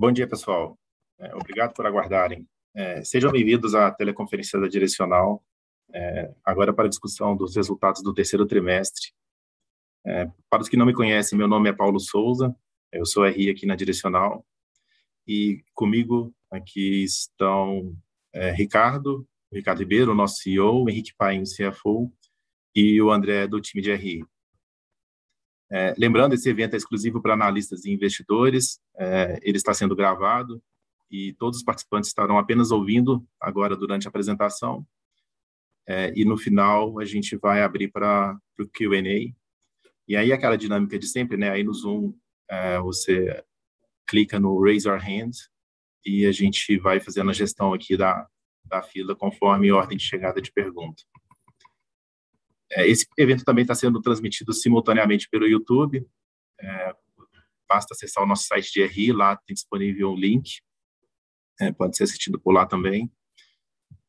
Bom dia, pessoal. É, obrigado por aguardarem. É, sejam bem-vindos à teleconferência da Direcional, é, agora para a discussão dos resultados do terceiro trimestre. Para os que não me conhecem, meu nome é Paulo Souza, eu sou RI aqui na Direcional, e comigo aqui estão Ricardo, Ricardo Ribeiro, nosso CEO, Henrique Paim, CFO, e o André do time de RI. É, lembrando, esse evento é exclusivo para analistas e investidores, é, ele está sendo gravado e todos os participantes estarão apenas ouvindo agora durante a apresentação. É, e no final a gente vai abrir para o Q&A. E aí aquela dinâmica de sempre, né? Aí no Zoom é, você clica no Raise Your Hand e a gente vai fazendo a gestão aqui da, da fila conforme ordem de chegada de pergunta. É, esse evento também está sendo transmitido simultaneamente pelo YouTube. É, basta acessar o nosso site de RI, lá tem disponível um link. É, pode ser assistido por lá também.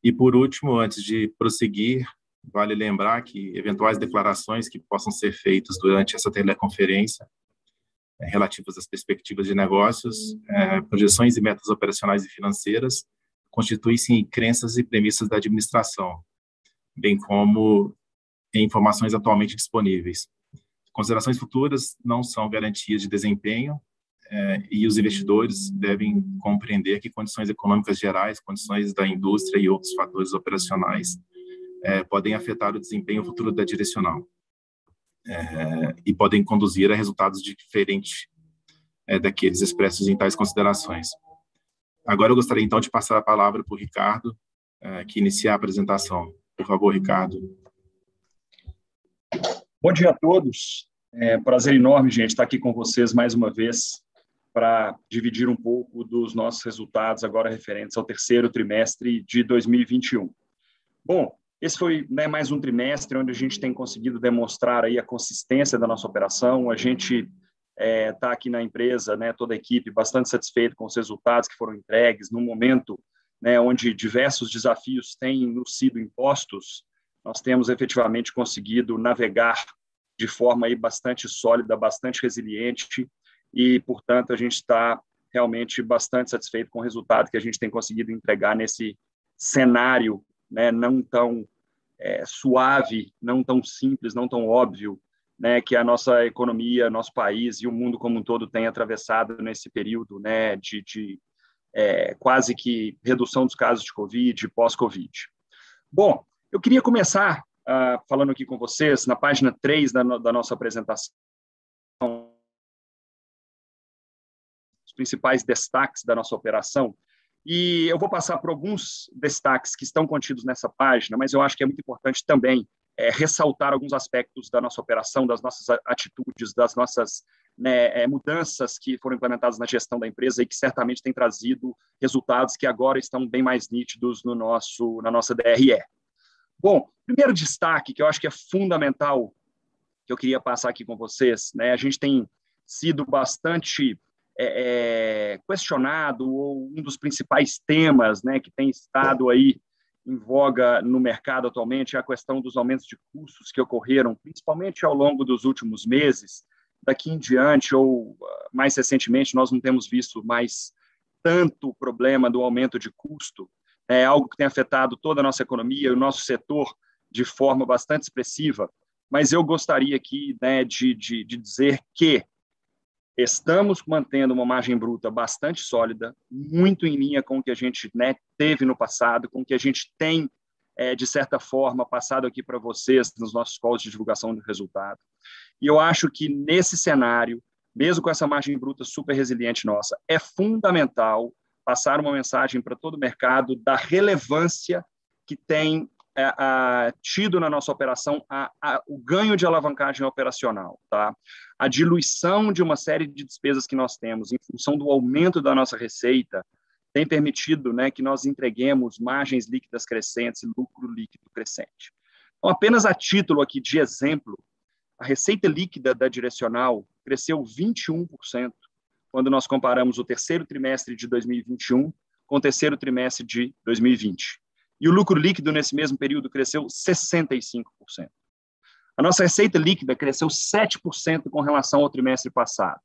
E, por último, antes de prosseguir, vale lembrar que eventuais declarações que possam ser feitas durante essa teleconferência é, relativas às perspectivas de negócios, é, projeções e metas operacionais e financeiras, constituem-se em crenças e premissas da administração, bem como em informações atualmente disponíveis. Considerações futuras não são garantias de desempenho é, e os investidores devem compreender que condições econômicas gerais, condições da indústria e outros fatores operacionais é, podem afetar o desempenho futuro da direcional é, e podem conduzir a resultados diferentes daqueles expressos em tais considerações. Agora eu gostaria então de passar a palavra para o Ricardo, que iniciar a apresentação. Por favor, Ricardo. Bom dia a todos. É prazer enorme, gente, estar aqui com vocês mais uma vez para dividir um pouco dos nossos resultados agora referentes ao terceiro trimestre de 2021. Bom, esse foi né, mais um trimestre onde a gente tem conseguido demonstrar aí a consistência da nossa operação. A gente está é, tá aqui na empresa, né, toda a equipe, bastante satisfeito com os resultados que foram entregues no momento né, onde diversos desafios têm nos sido impostos nós temos efetivamente conseguido navegar de forma aí bastante sólida, bastante resiliente e, portanto, a gente está realmente bastante satisfeito com o resultado que a gente tem conseguido entregar nesse cenário né, não tão é, suave, não tão simples, não tão óbvio, né, que a nossa economia, nosso país e o mundo como um todo tem atravessado nesse período né, de, de é, quase que redução dos casos de Covid, pós-Covid. Bom, eu queria começar uh, falando aqui com vocês, na página 3 da, no, da nossa apresentação, os principais destaques da nossa operação. E eu vou passar por alguns destaques que estão contidos nessa página, mas eu acho que é muito importante também é, ressaltar alguns aspectos da nossa operação, das nossas atitudes, das nossas né, é, mudanças que foram implementadas na gestão da empresa e que certamente têm trazido resultados que agora estão bem mais nítidos no nosso, na nossa DRE. Bom, primeiro destaque que eu acho que é fundamental, que eu queria passar aqui com vocês, né? A gente tem sido bastante é, é, questionado, ou um dos principais temas né, que tem estado aí em voga no mercado atualmente é a questão dos aumentos de custos que ocorreram, principalmente ao longo dos últimos meses. Daqui em diante, ou ah, mais recentemente, nós não temos visto mais tanto problema do aumento de custo, é algo que tem afetado toda a nossa economia o nosso setor de forma bastante expressiva, mas eu gostaria aqui né, de, de, de dizer que estamos mantendo uma margem bruta bastante sólida, muito em linha com o que a gente né, teve no passado, com o que a gente tem, é, de certa forma, passado aqui para vocês nos nossos calls de divulgação do resultado. E eu acho que nesse cenário, mesmo com essa margem bruta super resiliente nossa, é fundamental passar uma mensagem para todo o mercado da relevância que tem é, a, tido na nossa operação a, a, o ganho de alavancagem operacional, tá? A diluição de uma série de despesas que nós temos em função do aumento da nossa receita tem permitido, né, que nós entreguemos margens líquidas crescentes lucro líquido crescente. Então, apenas a título aqui de exemplo, a receita líquida da direcional cresceu 21% quando nós comparamos o terceiro trimestre de 2021 com o terceiro trimestre de 2020. E o lucro líquido nesse mesmo período cresceu 65%. A nossa receita líquida cresceu 7% com relação ao trimestre passado.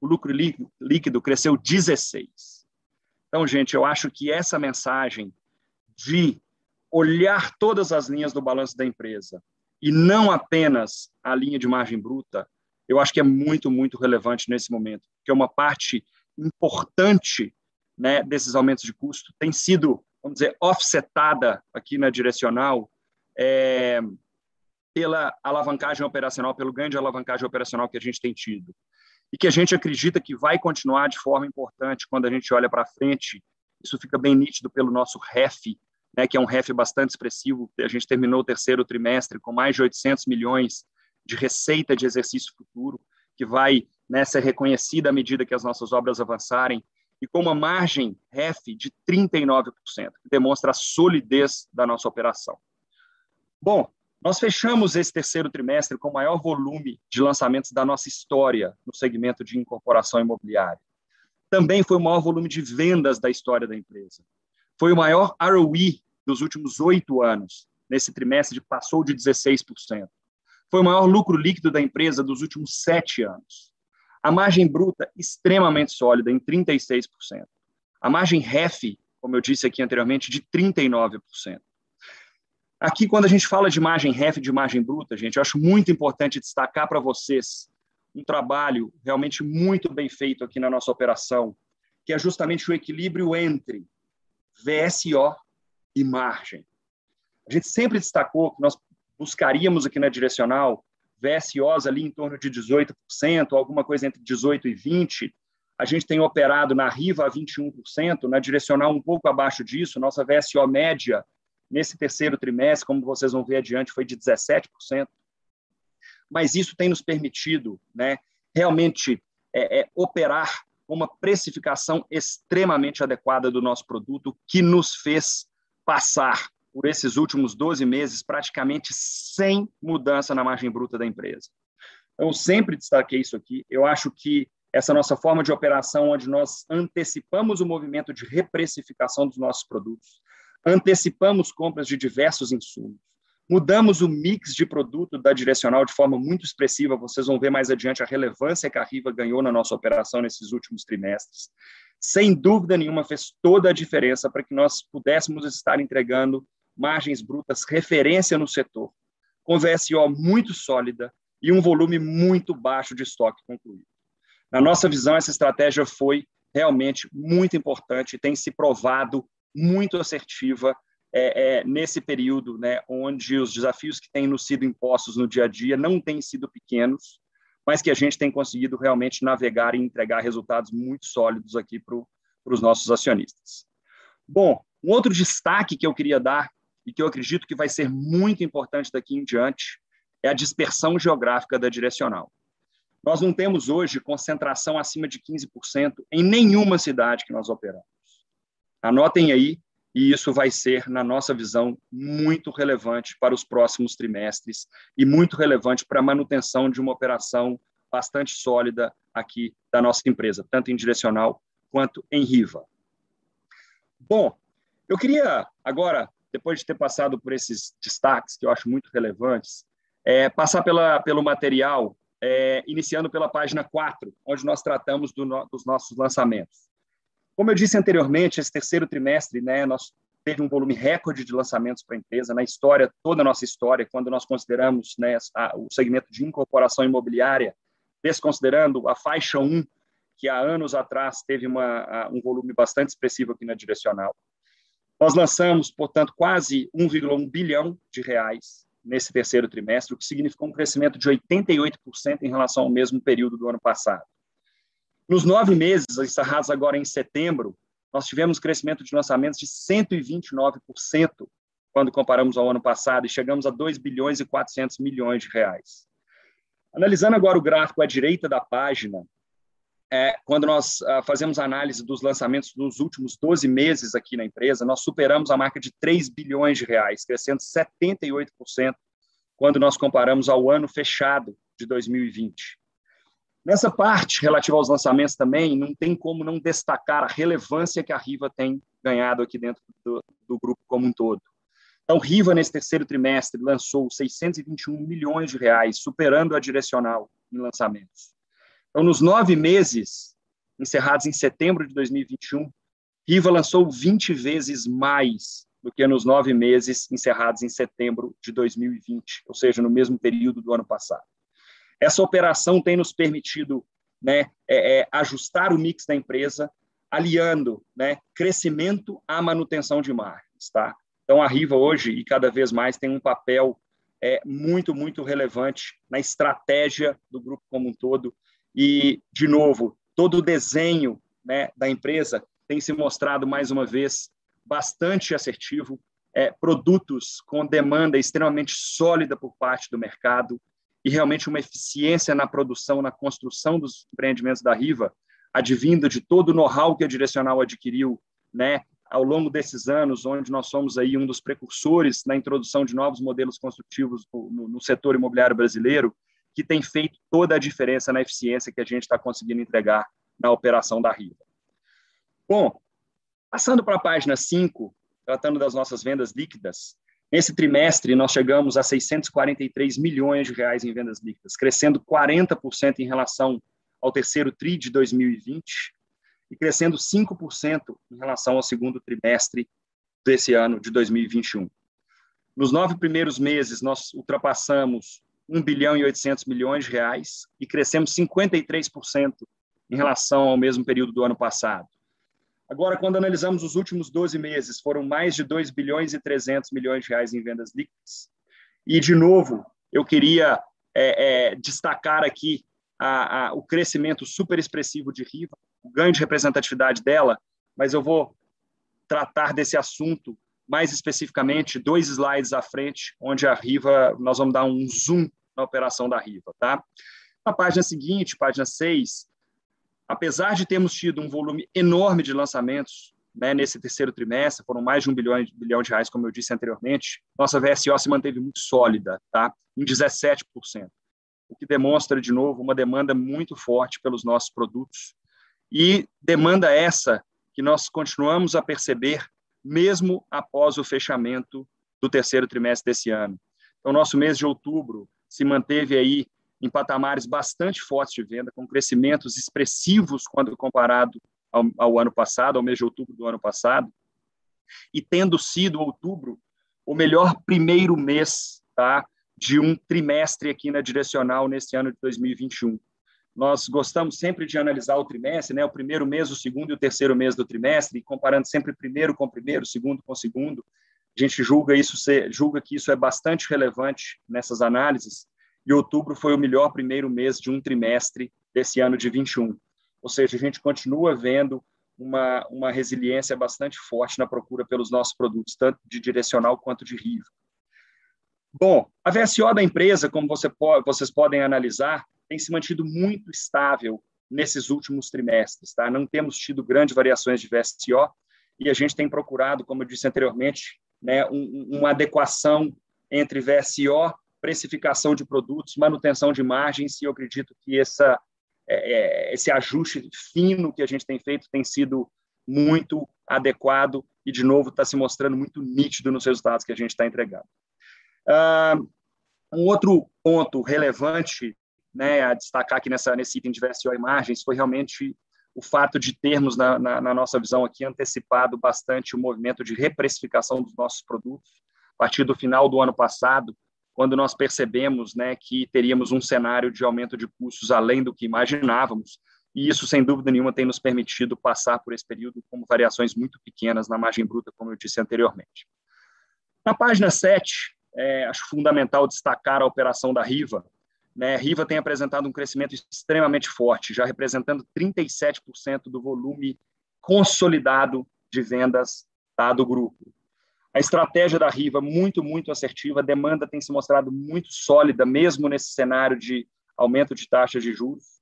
O lucro líquido cresceu 16. Então, gente, eu acho que essa mensagem de olhar todas as linhas do balanço da empresa e não apenas a linha de margem bruta, eu acho que é muito, muito relevante nesse momento, porque uma parte importante né, desses aumentos de custo tem sido, vamos dizer, offsetada aqui na direcional é, pela alavancagem operacional, pelo ganho de alavancagem operacional que a gente tem tido. E que a gente acredita que vai continuar de forma importante quando a gente olha para frente. Isso fica bem nítido pelo nosso REF, né, que é um REF bastante expressivo. A gente terminou o terceiro trimestre com mais de 800 milhões de receita de exercício futuro, que vai né, ser reconhecida à medida que as nossas obras avançarem e com uma margem REF de 39%, que demonstra a solidez da nossa operação. Bom, nós fechamos esse terceiro trimestre com o maior volume de lançamentos da nossa história no segmento de incorporação imobiliária. Também foi o maior volume de vendas da história da empresa. Foi o maior ROE dos últimos oito anos. Nesse trimestre, passou de 16%. Foi o maior lucro líquido da empresa dos últimos sete anos. A margem bruta extremamente sólida, em 36%. A margem REF, como eu disse aqui anteriormente, de 39%. Aqui, quando a gente fala de margem REF, de margem bruta, gente, eu acho muito importante destacar para vocês um trabalho realmente muito bem feito aqui na nossa operação, que é justamente o equilíbrio entre VSO e margem. A gente sempre destacou que nós buscaríamos aqui na direcional VSOs ali em torno de 18%, alguma coisa entre 18% e 20%. A gente tem operado na Riva a 21%, na direcional um pouco abaixo disso. Nossa VSO média nesse terceiro trimestre, como vocês vão ver adiante, foi de 17%. Mas isso tem nos permitido né, realmente é, é, operar uma precificação extremamente adequada do nosso produto, que nos fez passar por esses últimos 12 meses praticamente sem mudança na margem bruta da empresa. Eu sempre destaquei isso aqui. Eu acho que essa nossa forma de operação, onde nós antecipamos o movimento de reprecificação dos nossos produtos, antecipamos compras de diversos insumos, mudamos o mix de produto da direcional de forma muito expressiva. Vocês vão ver mais adiante a relevância que a Riva ganhou na nossa operação nesses últimos trimestres. Sem dúvida nenhuma, fez toda a diferença para que nós pudéssemos estar entregando margens brutas referência no setor, com VSO muito sólida e um volume muito baixo de estoque concluído. Na nossa visão, essa estratégia foi realmente muito importante e tem se provado muito assertiva é, é, nesse período, né, onde os desafios que têm nos sido impostos no dia a dia não têm sido pequenos, mas que a gente tem conseguido realmente navegar e entregar resultados muito sólidos aqui para os nossos acionistas. Bom, um outro destaque que eu queria dar e que eu acredito que vai ser muito importante daqui em diante é a dispersão geográfica da direcional. Nós não temos hoje concentração acima de 15% em nenhuma cidade que nós operamos. Anotem aí, e isso vai ser, na nossa visão, muito relevante para os próximos trimestres e muito relevante para a manutenção de uma operação bastante sólida aqui da nossa empresa, tanto em direcional quanto em Riva. Bom, eu queria agora depois de ter passado por esses destaques que eu acho muito relevantes, é, passar pela, pelo material, é, iniciando pela página 4, onde nós tratamos do no, dos nossos lançamentos. Como eu disse anteriormente, esse terceiro trimestre, né, nós teve um volume recorde de lançamentos para a empresa, na história, toda a nossa história, quando nós consideramos né, a, o segmento de incorporação imobiliária, desconsiderando a faixa 1, que há anos atrás teve uma, a, um volume bastante expressivo aqui na direcional. Nós lançamos, portanto, quase 1,1 bilhão de reais nesse terceiro trimestre, o que significou um crescimento de 88% em relação ao mesmo período do ano passado. Nos nove meses, encerrados agora em setembro, nós tivemos crescimento de lançamentos de 129% quando comparamos ao ano passado e chegamos a 2 bilhões e 400 milhões de reais. Analisando agora o gráfico à direita da página, é, quando nós uh, fazemos análise dos lançamentos dos últimos 12 meses aqui na empresa, nós superamos a marca de 3 bilhões de reais, crescendo 78% quando nós comparamos ao ano fechado de 2020. Nessa parte relativa aos lançamentos também, não tem como não destacar a relevância que a Riva tem ganhado aqui dentro do, do grupo como um todo. Então, Riva, nesse terceiro trimestre, lançou 621 milhões de reais, superando a direcional em lançamentos. Então, nos nove meses encerrados em setembro de 2021, Riva lançou 20 vezes mais do que nos nove meses encerrados em setembro de 2020, ou seja, no mesmo período do ano passado. Essa operação tem nos permitido né, é, é, ajustar o mix da empresa, aliando né, crescimento à manutenção de margens. Tá? Então, a Riva hoje, e cada vez mais, tem um papel é, muito, muito relevante na estratégia do grupo como um todo. E, de novo, todo o desenho né, da empresa tem se mostrado, mais uma vez, bastante assertivo, é, produtos com demanda extremamente sólida por parte do mercado e realmente uma eficiência na produção, na construção dos empreendimentos da Riva, advindo de todo o know-how que a Direcional adquiriu né, ao longo desses anos, onde nós somos aí um dos precursores na introdução de novos modelos construtivos no, no, no setor imobiliário brasileiro, que tem feito toda a diferença na eficiência que a gente está conseguindo entregar na operação da Riva. Bom, passando para a página 5, tratando das nossas vendas líquidas, nesse trimestre nós chegamos a 643 milhões de reais em vendas líquidas, crescendo 40% em relação ao terceiro TRI de 2020 e crescendo 5% em relação ao segundo trimestre desse ano de 2021. Nos nove primeiros meses, nós ultrapassamos 1 bilhão e 800 milhões de reais e crescemos 53% em relação ao mesmo período do ano passado. Agora, quando analisamos os últimos 12 meses, foram mais de 2 bilhões e 300 milhões de reais em vendas líquidas. E, de novo, eu queria é, é, destacar aqui a, a, o crescimento super expressivo de Riva, o ganho de representatividade dela, mas eu vou tratar desse assunto mais especificamente dois slides à frente, onde a Riva, nós vamos dar um zoom na operação da Riva, tá? Na página seguinte, página 6, apesar de termos tido um volume enorme de lançamentos né, nesse terceiro trimestre, foram mais de um bilhão, bilhão de reais, como eu disse anteriormente, nossa VSO se manteve muito sólida, tá? em 17%, o que demonstra, de novo, uma demanda muito forte pelos nossos produtos, e demanda essa que nós continuamos a perceber mesmo após o fechamento do terceiro trimestre desse ano. Então, nosso mês de outubro se manteve aí em patamares bastante fortes de venda, com crescimentos expressivos quando comparado ao, ao, ano passado, ao mês de outubro do ano passado, e tendo sido outubro o melhor primeiro mês tá, de um trimestre aqui na Direcional nesse ano de 2021. Nós gostamos sempre de analisar o trimestre, né, o primeiro mês, o segundo e o terceiro mês do trimestre, comparando sempre primeiro com primeiro, segundo com segundo. A gente julga isso ser, julga que isso é bastante relevante nessas análises, e outubro foi o melhor primeiro mês de um trimestre desse ano de 21. Ou seja, a gente continua vendo uma, uma resiliência bastante forte na procura pelos nossos produtos, tanto de direcional quanto de RIV. Bom, a VSO da empresa, como você vocês podem analisar, tem se mantido muito estável nesses últimos trimestres. Tá? Não temos tido grandes variações de VSO e a gente tem procurado, como eu disse anteriormente, né, um, uma adequação entre VSO precificação de produtos, manutenção de margens, e eu acredito que essa, é, é, esse ajuste fino que a gente tem feito tem sido muito adequado e, de novo, está se mostrando muito nítido nos resultados que a gente está entregando. Uh, um outro ponto relevante né, a destacar aqui nessa, nesse item de VSO e margens foi realmente o fato de termos, na, na, na, nossa visão aqui, antecipado bastante o movimento de reprecificação dos nossos produtos. A partir do final do ano passado, quando nós percebemos né, que teríamos um cenário de aumento de custos além do que imaginávamos, e isso, sem dúvida nenhuma, tem nos permitido passar por esse período com variações muito pequenas na margem bruta, como eu disse anteriormente. Na página 7, é, acho fundamental destacar a operação da Riva. Né? Riva tem apresentado um crescimento extremamente forte, já representando 37% do volume consolidado de vendas tá, do grupo. A estratégia da Riva muito, muito assertiva, a demanda tem se mostrado muito sólida, mesmo nesse cenário de aumento de taxas de juros.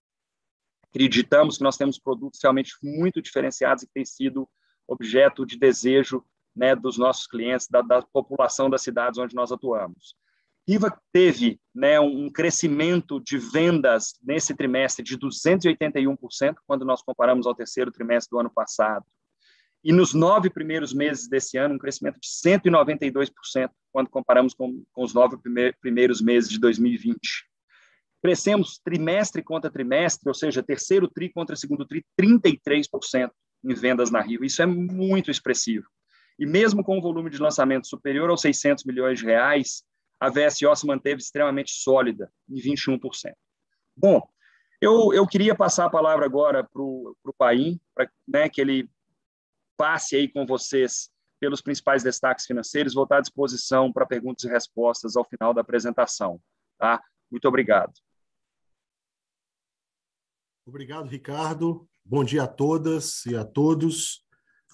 Acreditamos que nós temos produtos realmente muito diferenciados e que têm sido objeto de desejo né, dos nossos clientes, da, da, população das cidades onde nós atuamos. Riva teve né, um crescimento de vendas nesse trimestre de 281%, quando nós comparamos ao terceiro trimestre do ano passado. E nos nove primeiros meses desse ano, um crescimento de 192%, quando comparamos com, com os nove primeiros meses de 2020. Crescemos trimestre contra trimestre, ou seja, terceiro tri contra segundo tri, 33% em vendas na Rio. Isso é muito expressivo. E mesmo com o volume de lançamento superior aos 600 milhões de reais, a VSO se manteve extremamente sólida, em 21%. Bom, eu, eu queria passar a palavra agora para o Paim, para né, que ele passe aí com vocês pelos principais destaques financeiros, vou estar à disposição para perguntas e respostas ao final da apresentação. Tá? Muito obrigado. Obrigado, Ricardo. Bom dia a todas e a todos.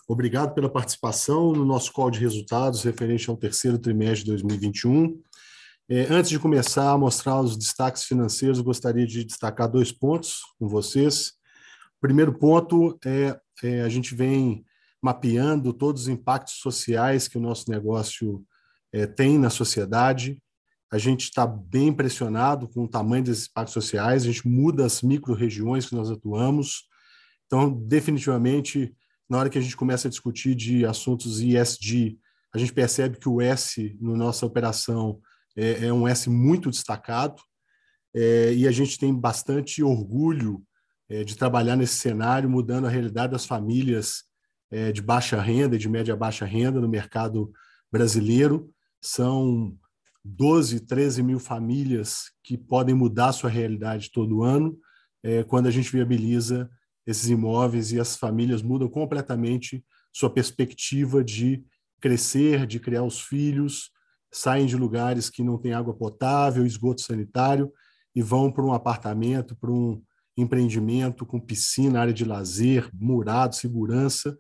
Obrigado pela participação no nosso call de resultados referente ao terceiro trimestre de 2021. É, antes de começar a mostrar os destaques financeiros, gostaria de destacar dois pontos com vocês. O primeiro ponto é, é a gente vem mapeando todos os impactos sociais que o nosso negócio é, tem na sociedade. A gente está bem impressionado com o tamanho desses impactos sociais, a gente muda as micro-regiões que nós atuamos. Então, definitivamente, na hora que a gente começa a discutir de assuntos ESG, a gente percebe que o S na nossa operação é, é um S muito destacado é, e a gente tem bastante orgulho é, de trabalhar nesse cenário, mudando a realidade das famílias é, de baixa renda e de média baixa renda no mercado brasileiro. São 12, 13 mil famílias que podem mudar sua realidade todo ano é, quando a gente viabiliza esses imóveis e as famílias mudam completamente sua perspectiva de crescer, de criar os filhos, saem de lugares que não têm água potável, esgoto sanitário e vão para um apartamento, para um empreendimento com piscina, área de lazer, murado, segurança,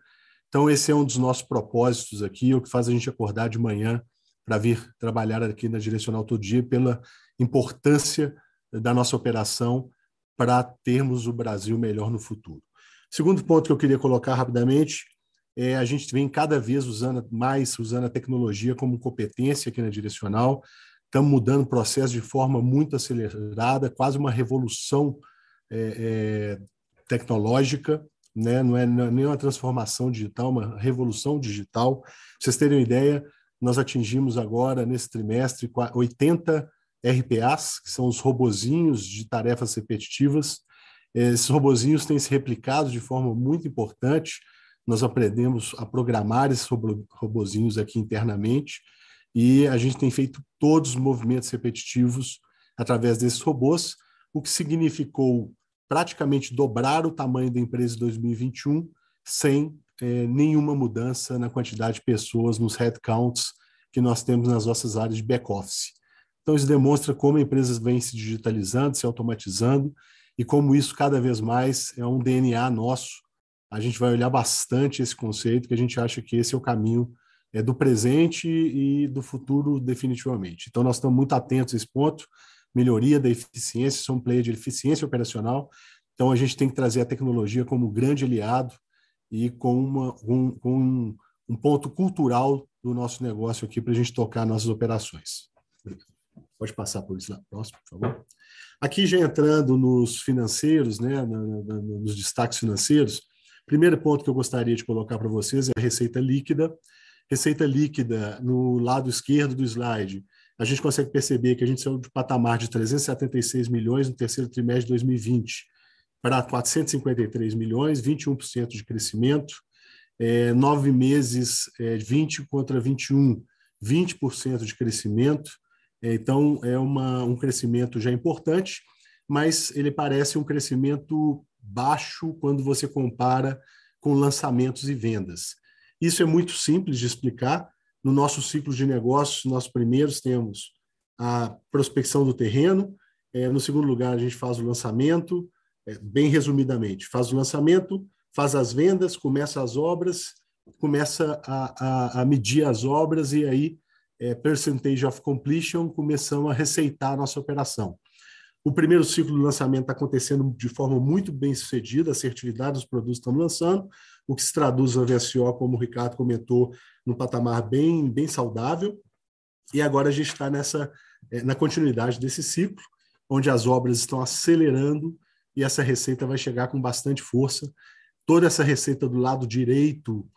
então, esse é um dos nossos propósitos aqui, o que faz a gente acordar de manhã para vir trabalhar aqui na Direcional todo dia, pela importância da nossa operação para termos o Brasil melhor no futuro. Segundo ponto que eu queria colocar rapidamente é a gente vem cada vez usando mais usando a tecnologia como competência aqui na Direcional. Estamos mudando o processo de forma muito acelerada, quase uma revolução é, é, tecnológica né? não é nem uma transformação digital, uma revolução digital. Pra vocês terem uma ideia, nós atingimos agora, nesse trimestre, 80 RPAs, que são os robozinhos de tarefas repetitivas. Esses robozinhos têm se replicado de forma muito importante. Nós aprendemos a programar esses robozinhos aqui internamente e a gente tem feito todos os movimentos repetitivos através desses robôs, o que significou praticamente dobrar o tamanho da empresa em 2021 sem é, nenhuma mudança na quantidade de pessoas nos headcounts que nós temos nas nossas áreas de back-office. Então, isso demonstra como a empresa vem se digitalizando, se automatizando, e como isso cada vez mais é um DNA nosso. A gente vai olhar bastante esse conceito, que a gente acha que esse é o caminho é, do presente e do futuro, definitivamente. Então, nós estamos muito atentos a esse ponto melhoria da eficiência, são um player de eficiência operacional. Então, a gente tem que trazer a tecnologia como grande aliado e com, uma, um, com um ponto cultural do nosso negócio aqui para a gente tocar nossas operações. Pode passar por isso lá, próximo, por favor. Aqui já entrando nos financeiros, né, nos destaques financeiros, primeiro ponto que eu gostaria de colocar para vocês é a receita líquida. Receita líquida, no lado esquerdo do slide, a gente consegue perceber que a gente saiu de patamar de 376 milhões no terceiro trimestre de 2020 para 453 milhões, 21% de crescimento, é, nove meses, é, 20 contra 21, 20% de crescimento. É, então, é uma, um crescimento já importante, mas ele parece um crescimento baixo quando você compara com lançamentos e vendas. Isso é muito simples de explicar, no nosso ciclo de negócios, nós primeiros temos a prospecção do terreno, é, no segundo lugar, a gente faz o lançamento, é, bem resumidamente, faz o lançamento, faz as vendas, começa as obras, começa a, a, a medir as obras e aí, é, percentage of completion, começamos a receitar a nossa operação. O primeiro ciclo de lançamento está acontecendo de forma muito bem sucedida, a assertividade dos produtos estão lançando, o que se traduz na VSO, como o Ricardo comentou, num patamar bem, bem saudável. E agora a gente está nessa é, na continuidade desse ciclo, onde as obras estão acelerando e essa receita vai chegar com bastante força. Toda essa receita do lado direito,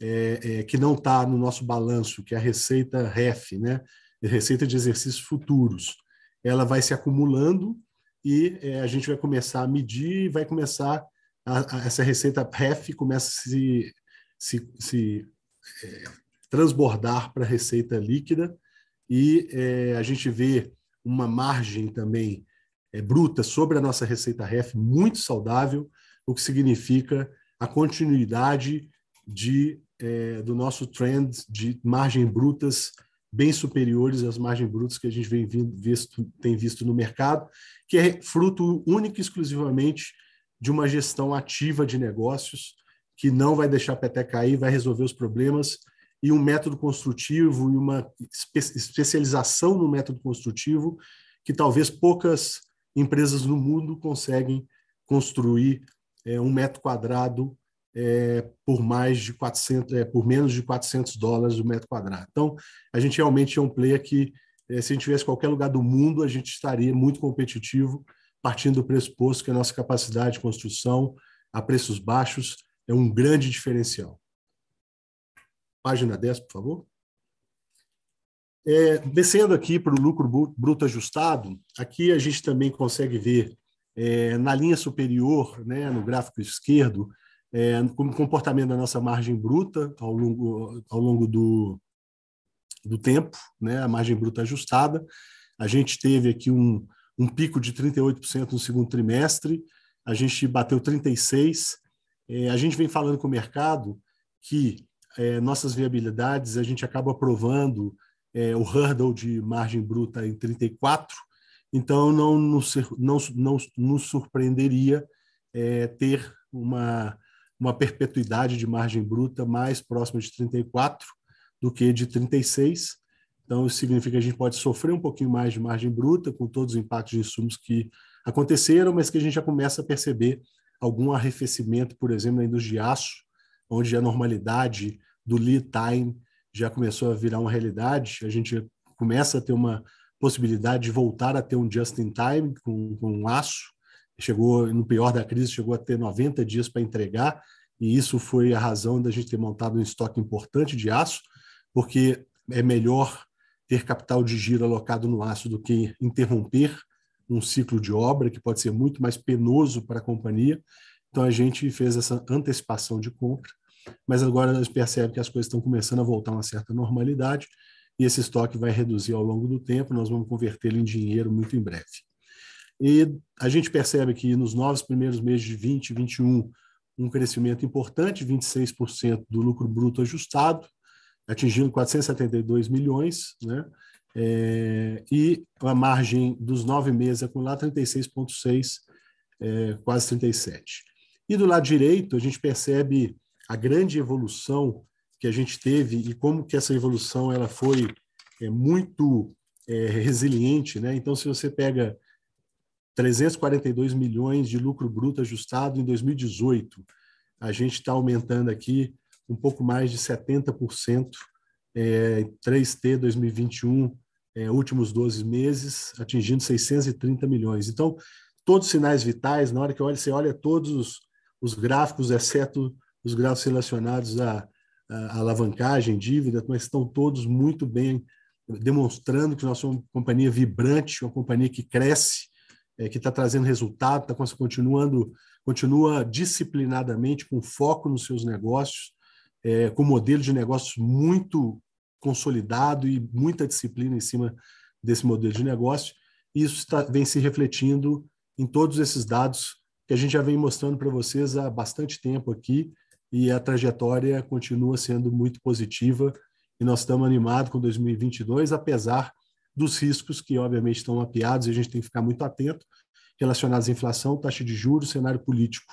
é, é, que não está no nosso balanço, que é a receita REF, né? receita de exercícios futuros, ela vai se acumulando e é, a gente vai começar a medir vai começar a, a, essa receita REF começa a se, se, se é, transbordar para a receita líquida e é, a gente vê uma margem também é, bruta sobre a nossa receita REF muito saudável, o que significa a continuidade de, é, do nosso trend de margem brutas bem superiores às margens brutas que a gente vem visto, tem visto no mercado, que é fruto único e exclusivamente de uma gestão ativa de negócios que não vai deixar a peteca cair, vai resolver os problemas e um método construtivo e uma espe especialização no método construtivo que talvez poucas empresas no mundo conseguem construir é, um metro quadrado é, por mais de 400, é, por menos de 400 dólares o metro quadrado. Então, a gente realmente é um player que, é, se a gente tivesse qualquer lugar do mundo, a gente estaria muito competitivo, partindo do pressuposto que a nossa capacidade de construção a preços baixos é um grande diferencial. Página 10, por favor. É, descendo aqui para o lucro bruto ajustado, aqui a gente também consegue ver é, na linha superior, né, no gráfico esquerdo, é, como comportamento da nossa margem bruta ao longo, ao longo do, do tempo, né, a margem bruta ajustada. A gente teve aqui um, um pico de 38% no segundo trimestre, a gente bateu 36%. É, a gente vem falando com o mercado que é, nossas viabilidades a gente acaba aprovando é, o hurdle de margem bruta em 34%, então não nos, não, não nos surpreenderia é, ter uma uma perpetuidade de margem bruta mais próxima de 34 do que de 36. Então, isso significa que a gente pode sofrer um pouquinho mais de margem bruta com todos os impactos de insumos que aconteceram, mas que a gente já começa a perceber algum arrefecimento, por exemplo, na indústria de aço, onde a normalidade do lead time já começou a virar uma realidade. A gente começa a ter uma possibilidade de voltar a ter um just in time com, com aço, chegou, no pior da crise, chegou a ter 90 dias para entregar, e isso foi a razão da gente ter montado um estoque importante de aço, porque é melhor ter capital de giro alocado no aço do que interromper um ciclo de obra, que pode ser muito mais penoso para a companhia. Então, a gente fez essa antecipação de compra, mas agora a gente percebe que as coisas estão começando a voltar a uma certa normalidade, e esse estoque vai reduzir ao longo do tempo, nós vamos convertê-lo em dinheiro muito em breve. E a gente percebe que nos nove primeiros meses de 2021, um crescimento importante, 26% do lucro bruto ajustado, atingindo 472 milhões, né? É, e a margem dos nove meses acumulada 36,6, é, quase 37. E do lado direito, a gente percebe a grande evolução que a gente teve e como que essa evolução ela foi é, muito é, resiliente. Né? Então, se você pega 342 milhões de lucro bruto ajustado em 2018. A gente está aumentando aqui um pouco mais de 70%, é, 3T 2021, é, últimos 12 meses, atingindo 630 milhões. Então, todos os sinais vitais, na hora que olha, você olha todos os, os gráficos, exceto os gráficos relacionados à, à alavancagem, dívida, mas estão todos muito bem demonstrando que nós somos uma companhia vibrante, uma companhia que cresce, é, que está trazendo resultado, está continuando, continua disciplinadamente, com foco nos seus negócios, é, com modelo de negócios muito consolidado e muita disciplina em cima desse modelo de negócio. E isso está, vem se refletindo em todos esses dados que a gente já vem mostrando para vocês há bastante tempo aqui, e a trajetória continua sendo muito positiva, e nós estamos animados com 2022, apesar dos riscos que, obviamente, estão mapeados e a gente tem que ficar muito atento, relacionados à inflação, taxa de juros, cenário político.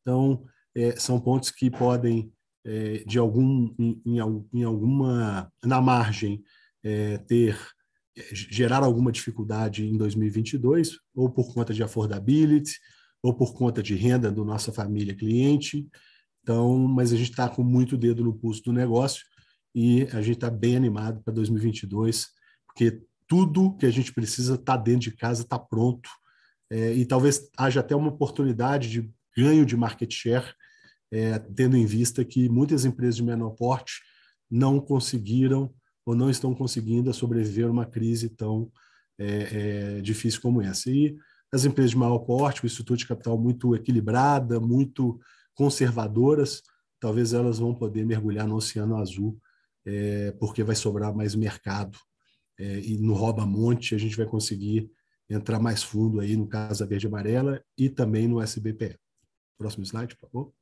Então, é, são pontos que podem, é, de algum, em, em, alguma, na margem, é, ter, é, gerar alguma dificuldade em 2022, ou por conta de affordability, ou por conta de renda do nossa família cliente. Então, mas a gente está com muito dedo no pulso do negócio e a gente está bem animado para 2022, porque tudo que a gente precisa está dentro de casa, está pronto. É, e talvez haja até uma oportunidade de ganho de market share, é, tendo em vista que muitas empresas de menor porte não conseguiram ou não estão conseguindo sobreviver a uma crise tão é, é, difícil como essa. E as empresas de maior porte, com estrutura de capital muito equilibrada, muito conservadoras, talvez elas vão poder mergulhar no Oceano Azul, é, porque vai sobrar mais mercado. É, e no Roba Monte a gente vai conseguir entrar mais fundo aí no Casa Verde Amarela e também no SBPE. Próximo slide, por favor.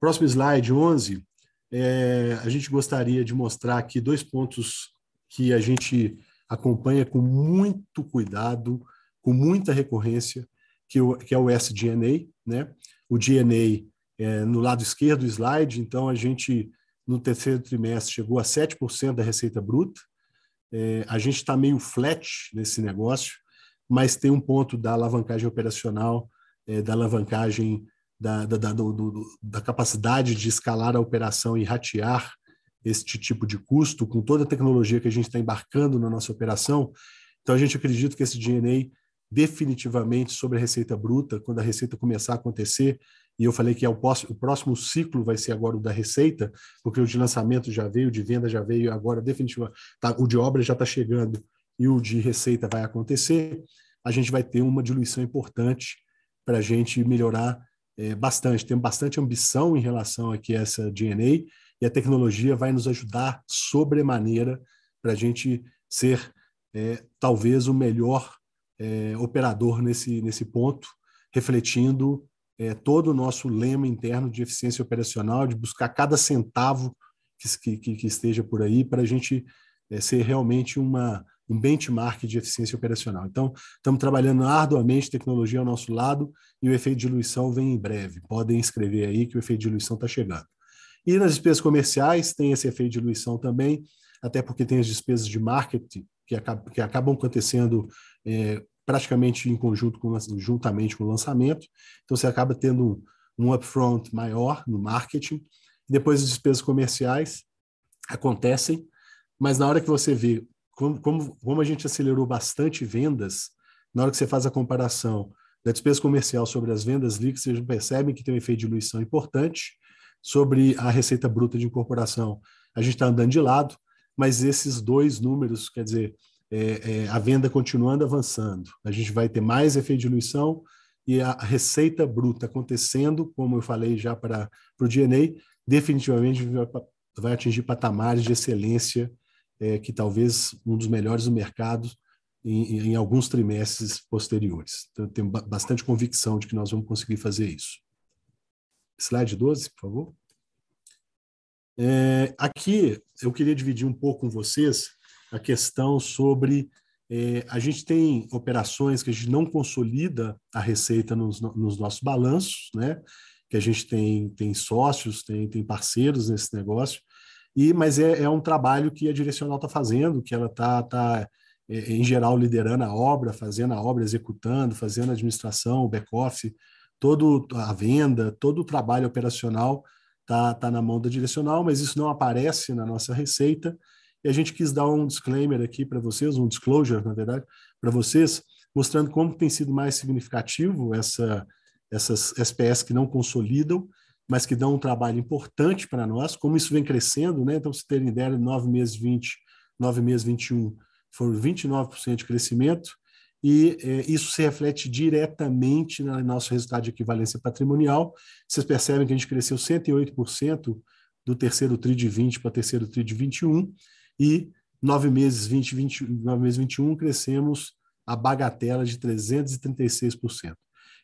Próximo slide, 11. É, a gente gostaria de mostrar aqui dois pontos que a gente acompanha com muito cuidado, com muita recorrência, que, o, que é o SGNA, né? O DNA é, no lado esquerdo do slide, então a gente, no terceiro trimestre, chegou a 7% da receita bruta. É, a gente está meio flat nesse negócio, mas tem um ponto da alavancagem operacional, é, da alavancagem da, da, da, do, da capacidade de escalar a operação e ratear este tipo de custo, com toda a tecnologia que a gente está embarcando na nossa operação. Então, a gente acredita que esse DNA, definitivamente, sobre a receita bruta, quando a receita começar a acontecer, e eu falei que é o, próximo, o próximo ciclo vai ser agora o da receita, porque o de lançamento já veio, o de venda já veio, agora definitivamente tá, o de obra já está chegando e o de receita vai acontecer, a gente vai ter uma diluição importante para a gente melhorar é, bastante. Temos bastante ambição em relação aqui a essa DNA e a tecnologia vai nos ajudar sobremaneira para a gente ser é, talvez o melhor é, operador nesse, nesse ponto, refletindo é, todo o nosso lema interno de eficiência operacional, de buscar cada centavo que, que, que esteja por aí para a gente é, ser realmente uma, um benchmark de eficiência operacional. Então, estamos trabalhando arduamente, tecnologia ao nosso lado, e o efeito de diluição vem em breve. Podem escrever aí que o efeito de diluição está chegando. E nas despesas comerciais tem esse efeito de diluição também, até porque tem as despesas de marketing que, acabam, acontecendo é, praticamente em conjunto com juntamente com o lançamento. Então você acaba tendo um, upfront maior no marketing. Depois as despesas comerciais acontecem, mas na hora que você vê como, como, como a gente acelerou bastante vendas, na hora que você faz a comparação da despesa comercial sobre as vendas líquidas, vocês percebem que tem um efeito de diluição importante. Sobre a receita bruta de incorporação, a gente está andando de lado, mas esses dois números, quer dizer, é, é, a venda continuando avançando. A gente vai ter mais efeito de diluição e a receita bruta acontecendo, como eu falei já para o DNA, definitivamente vai atingir patamares de excelência é, que talvez um dos melhores do mercado em, em alguns trimestres posteriores. Então, eu tenho bastante convicção de que nós vamos conseguir fazer isso. Slide 12, por favor. É, aqui eu queria dividir um pouco com vocês a questão sobre é, a gente tem operações que a gente não consolida a receita nos, nos nossos balanços, né? Que a gente tem, tem sócios, tem, tem parceiros nesse negócio, e mas é, é um trabalho que a direcional está fazendo, que ela está, tá, é, em geral, liderando a obra, fazendo a obra, executando, fazendo a administração, o back-office, todo a venda, todo o trabalho operacional está tá na mão da direcional, mas isso não aparece na nossa receita, e a gente quis dar um disclaimer aqui para vocês, um disclosure, na verdade, para vocês, mostrando como tem sido mais significativo essa, essas SPS que não consolidam, mas que dão um trabalho importante para nós, como isso vem crescendo, né? Então, se terem ideia, nove meses 20, nove meses 21, foram 29% de crescimento, e é, isso se reflete diretamente no nosso resultado de equivalência patrimonial. Vocês percebem que a gente cresceu 108% do terceiro TRI de 20 para terceiro TRI de 21, e nove meses 20, 20, nove meses 21 crescemos a bagatela de 336%.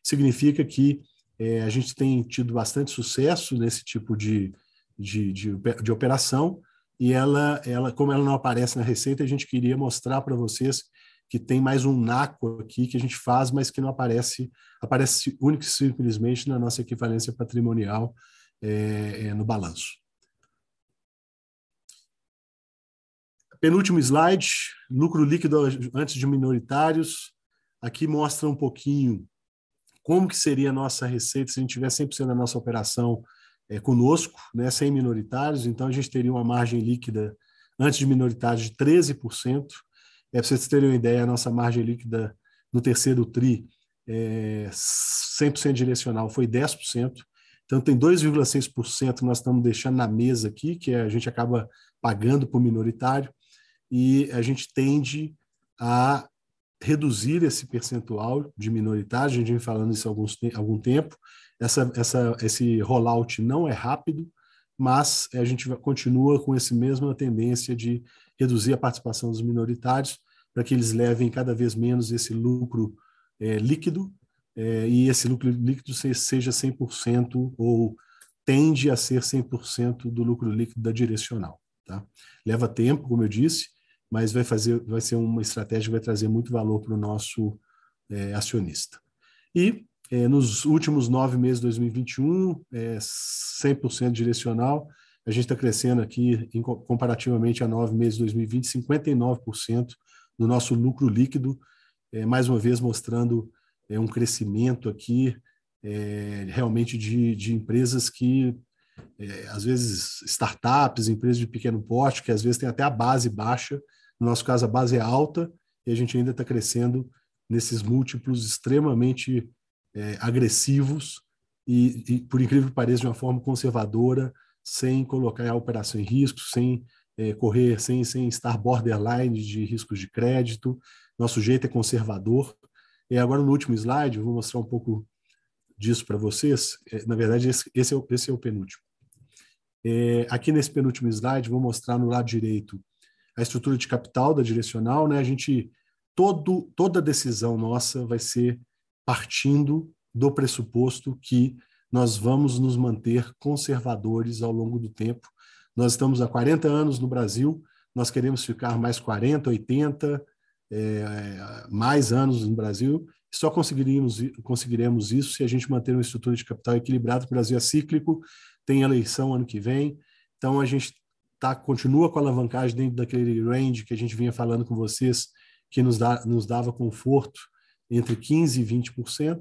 Significa que é, a gente tem tido bastante sucesso nesse tipo de, de, de, de, operação e ela, ela, como ela não aparece na receita, a gente queria mostrar para vocês que tem mais um NACO aqui que a gente faz, mas que não aparece, aparece único e simplesmente na nossa equivalência patrimonial é, é, no balanço. Penúltimo slide, lucro líquido antes de minoritários. Aqui mostra um pouquinho como que seria a nossa receita se a gente tivesse 100% da nossa operação é, conosco, né, sem minoritários. Então, a gente teria uma margem líquida antes de minoritários de 13%. É, para vocês terem uma ideia, a nossa margem líquida no terceiro TRI, é, 100% direcional, foi 10%. Então, tem 2,6% que nós estamos deixando na mesa aqui, que a gente acaba pagando por minoritário e a gente tende a reduzir esse percentual de minoritários, a gente vem falando isso há alguns, algum tempo. Essa, essa, esse rollout não é rápido, mas a gente continua com essa mesma tendência de reduzir a participação dos minoritários para que eles levem cada vez menos esse lucro é, líquido é, e esse lucro líquido seja 100% ou tende a ser 100% do lucro líquido da direcional. Tá? Leva tempo, como eu disse, mas vai fazer, vai ser uma estratégia que vai trazer muito valor para o nosso é, acionista. E é, nos últimos nove meses de 2021, é, 100% direcional, a gente está crescendo aqui, em, comparativamente a nove meses de 2020, 59% no nosso lucro líquido, é, mais uma vez mostrando é, um crescimento aqui é, realmente de, de empresas que é, às vezes startups, empresas de pequeno porte, que às vezes tem até a base baixa, no nosso caso, a base é alta e a gente ainda está crescendo nesses múltiplos extremamente é, agressivos e, e, por incrível que pareça, de uma forma conservadora, sem colocar a operação em risco, sem é, correr, sem, sem estar borderline de riscos de crédito. Nosso jeito é conservador. E agora, no último slide, vou mostrar um pouco disso para vocês. É, na verdade, esse, esse, é o, esse é o penúltimo. É, aqui nesse penúltimo slide, vou mostrar no lado direito a estrutura de capital da direcional, né? A gente todo toda decisão nossa vai ser partindo do pressuposto que nós vamos nos manter conservadores ao longo do tempo. Nós estamos há 40 anos no Brasil, nós queremos ficar mais 40, 80, é, mais anos no Brasil. Só conseguiríamos, conseguiremos isso se a gente manter uma estrutura de capital equilibrada. O Brasil é cíclico, tem eleição ano que vem, então a gente tá, continua com a alavancagem dentro daquele range que a gente vinha falando com vocês, que nos, dá, nos dava conforto entre 15% e 20%.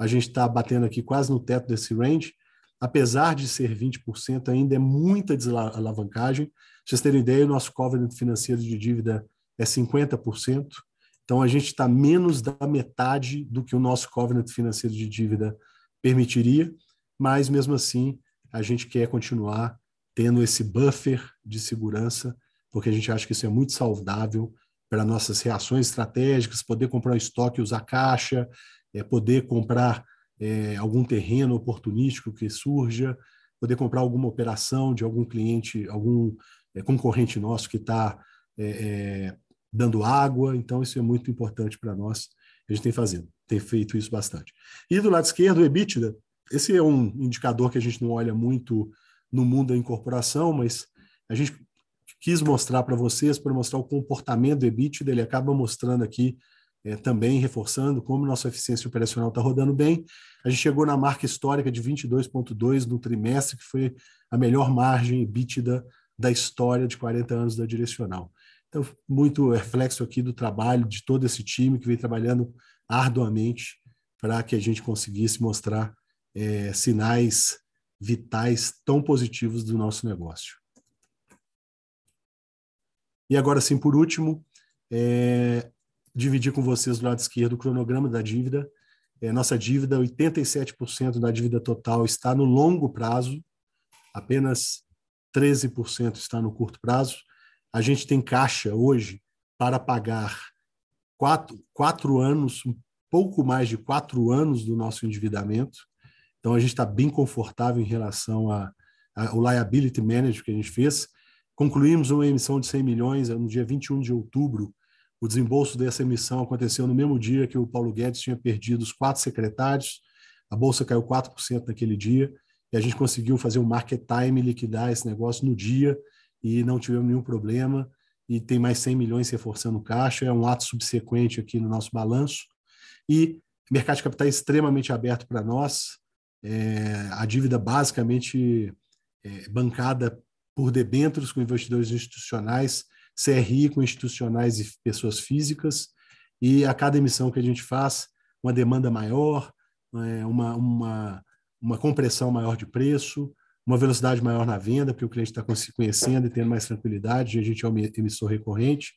A gente está batendo aqui quase no teto desse range. Apesar de ser 20%, ainda é muita desalavancagem. Para vocês terem ideia, o nosso covenant financeiro de dívida é 50%. Então, a gente está menos da metade do que o nosso covenant financeiro de dívida permitiria, mas mesmo assim, a gente quer continuar tendo esse buffer de segurança, porque a gente acha que isso é muito saudável para nossas reações estratégicas, poder comprar um estoque e usar caixa, é, poder comprar é, algum terreno oportunístico que surja, poder comprar alguma operação de algum cliente, algum é, concorrente nosso que está é, é, dando água. Então, isso é muito importante para nós. A gente tem fazendo, tem feito isso bastante. E do lado esquerdo, o EBITDA, esse é um indicador que a gente não olha muito no mundo da incorporação, mas a gente quis mostrar para vocês, para mostrar o comportamento do EBITDA, ele acaba mostrando aqui é, também, reforçando como nossa eficiência operacional está rodando bem. A gente chegou na marca histórica de 22,2 no trimestre, que foi a melhor margem EBITDA da história de 40 anos da Direcional. Então, muito reflexo aqui do trabalho de todo esse time que vem trabalhando arduamente para que a gente conseguisse mostrar é, sinais vitais tão positivos do nosso negócio. E agora sim, por último, é, dividir com vocês do lado esquerdo o cronograma da dívida. É, nossa dívida, 87% da dívida total está no longo prazo, apenas 13% está no curto prazo. A gente tem caixa hoje para pagar quatro, quatro anos, um pouco mais de quatro anos do nosso endividamento. Então, a gente está bem confortável em relação ao liability management que a gente fez. Concluímos uma emissão de 100 milhões no dia 21 de outubro. O desembolso dessa emissão aconteceu no mesmo dia que o Paulo Guedes tinha perdido os quatro secretários. A bolsa caiu 4% naquele dia e a gente conseguiu fazer um market time liquidar esse negócio no dia e não tivemos nenhum problema. E tem mais 100 milhões reforçando o caixa. É um ato subsequente aqui no nosso balanço. E mercado de capitais é extremamente aberto para nós é, a dívida basicamente é, bancada por debêntures com investidores institucionais, CRI com institucionais e pessoas físicas, e a cada emissão que a gente faz, uma demanda maior, é, uma, uma, uma compressão maior de preço, uma velocidade maior na venda, porque o cliente está conhecendo e tendo mais tranquilidade, e a gente é um emissor recorrente,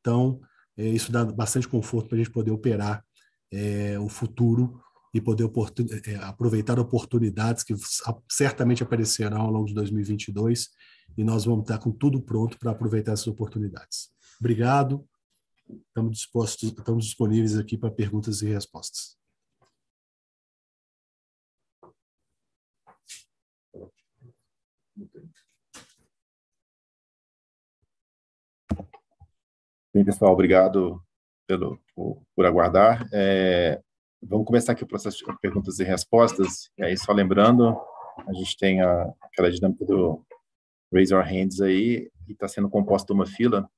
então é, isso dá bastante conforto para a gente poder operar é, o futuro e poder é, aproveitar oportunidades que certamente aparecerão ao longo de 2022 e nós vamos estar com tudo pronto para aproveitar essas oportunidades. Obrigado. estamos dispostos, estamos disponíveis aqui para perguntas e respostas. Bem, pessoal, obrigado pelo, por, por aguardar. É, vamos começar aqui o processo de perguntas e respostas. E aí, só lembrando, a gente tem a, aquela dinâmica do Raise Your Hands aí, e está sendo composta uma fila.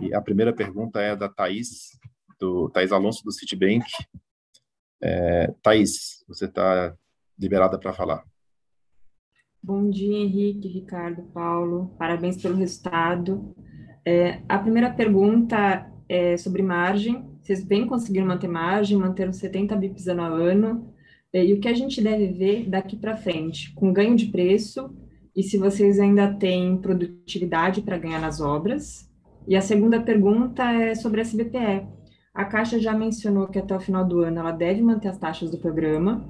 E a primeira pergunta é da Thaís, do Thaís Alonso, do Citibank. É, Thaís, você está liberada para falar. Bom dia, Henrique, Ricardo, Paulo. Parabéns pelo resultado. É, a primeira pergunta é sobre margem. Vocês vêm conseguindo manter margem, manter os 70 bips ano a ano. É, e o que a gente deve ver daqui para frente, com ganho de preço, e se vocês ainda têm produtividade para ganhar nas obras. E a segunda pergunta é sobre a SBPE. A Caixa já mencionou que até o final do ano ela deve manter as taxas do programa,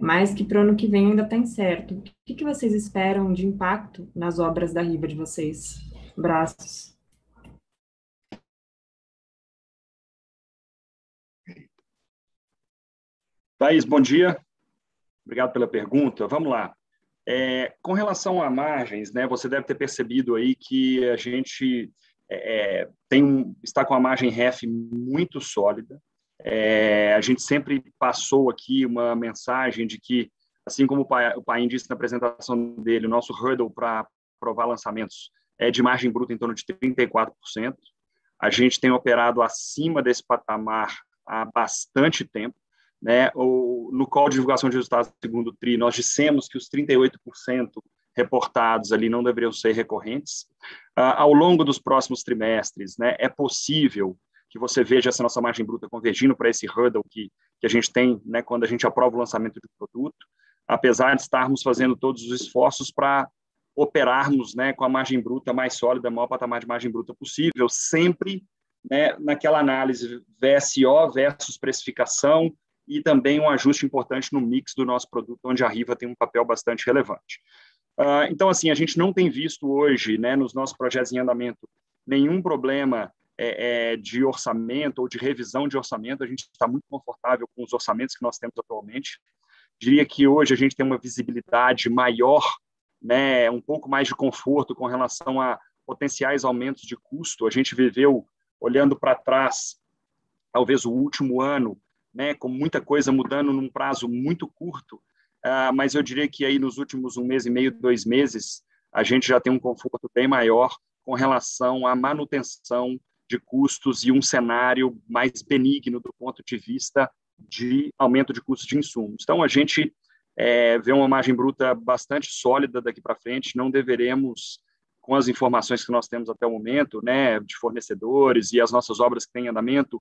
mas que para o ano que vem ainda está incerto. O que, que vocês esperam de impacto nas obras da RIBA de vocês? Braços. Thaís, bom dia. Obrigado pela pergunta. Vamos lá. É, com relação a margens, né, você deve ter percebido aí que a gente é, é tem está com a margem REF muito sólida. É, a gente sempre passou aqui uma mensagem de que, assim como o Paim disse na apresentação dele, o nosso hurdle para aprovar lançamentos é de margem bruta em torno de 34%. A gente tem operado acima desse patamar há bastante tempo. Né? O, no call de divulgação de resultados do segundo TRI, nós dissemos que os 38% reportados ali não deveriam ser recorrentes. Uh, ao longo dos próximos trimestres, né, é possível que você veja essa nossa margem bruta convergindo para esse hurdle que, que a gente tem né, quando a gente aprova o lançamento de produto, apesar de estarmos fazendo todos os esforços para operarmos né, com a margem bruta mais sólida, maior patamar de margem bruta possível, sempre né, naquela análise VSO versus precificação, e também um ajuste importante no mix do nosso produto, onde a Riva tem um papel bastante relevante. Uh, então, assim, a gente não tem visto hoje, né, nos nossos projetos em andamento, nenhum problema é, é, de orçamento ou de revisão de orçamento. A gente está muito confortável com os orçamentos que nós temos atualmente. Diria que hoje a gente tem uma visibilidade maior, né, um pouco mais de conforto com relação a potenciais aumentos de custo. A gente viveu, olhando para trás, talvez o último ano, né, com muita coisa mudando num prazo muito curto, uh, mas eu diria que aí nos últimos um mês e meio, dois meses, a gente já tem um conforto bem maior com relação à manutenção de custos e um cenário mais benigno do ponto de vista de aumento de custos de insumos. Então, a gente é, vê uma margem bruta bastante sólida daqui para frente, não deveremos, com as informações que nós temos até o momento, né, de fornecedores e as nossas obras que têm andamento,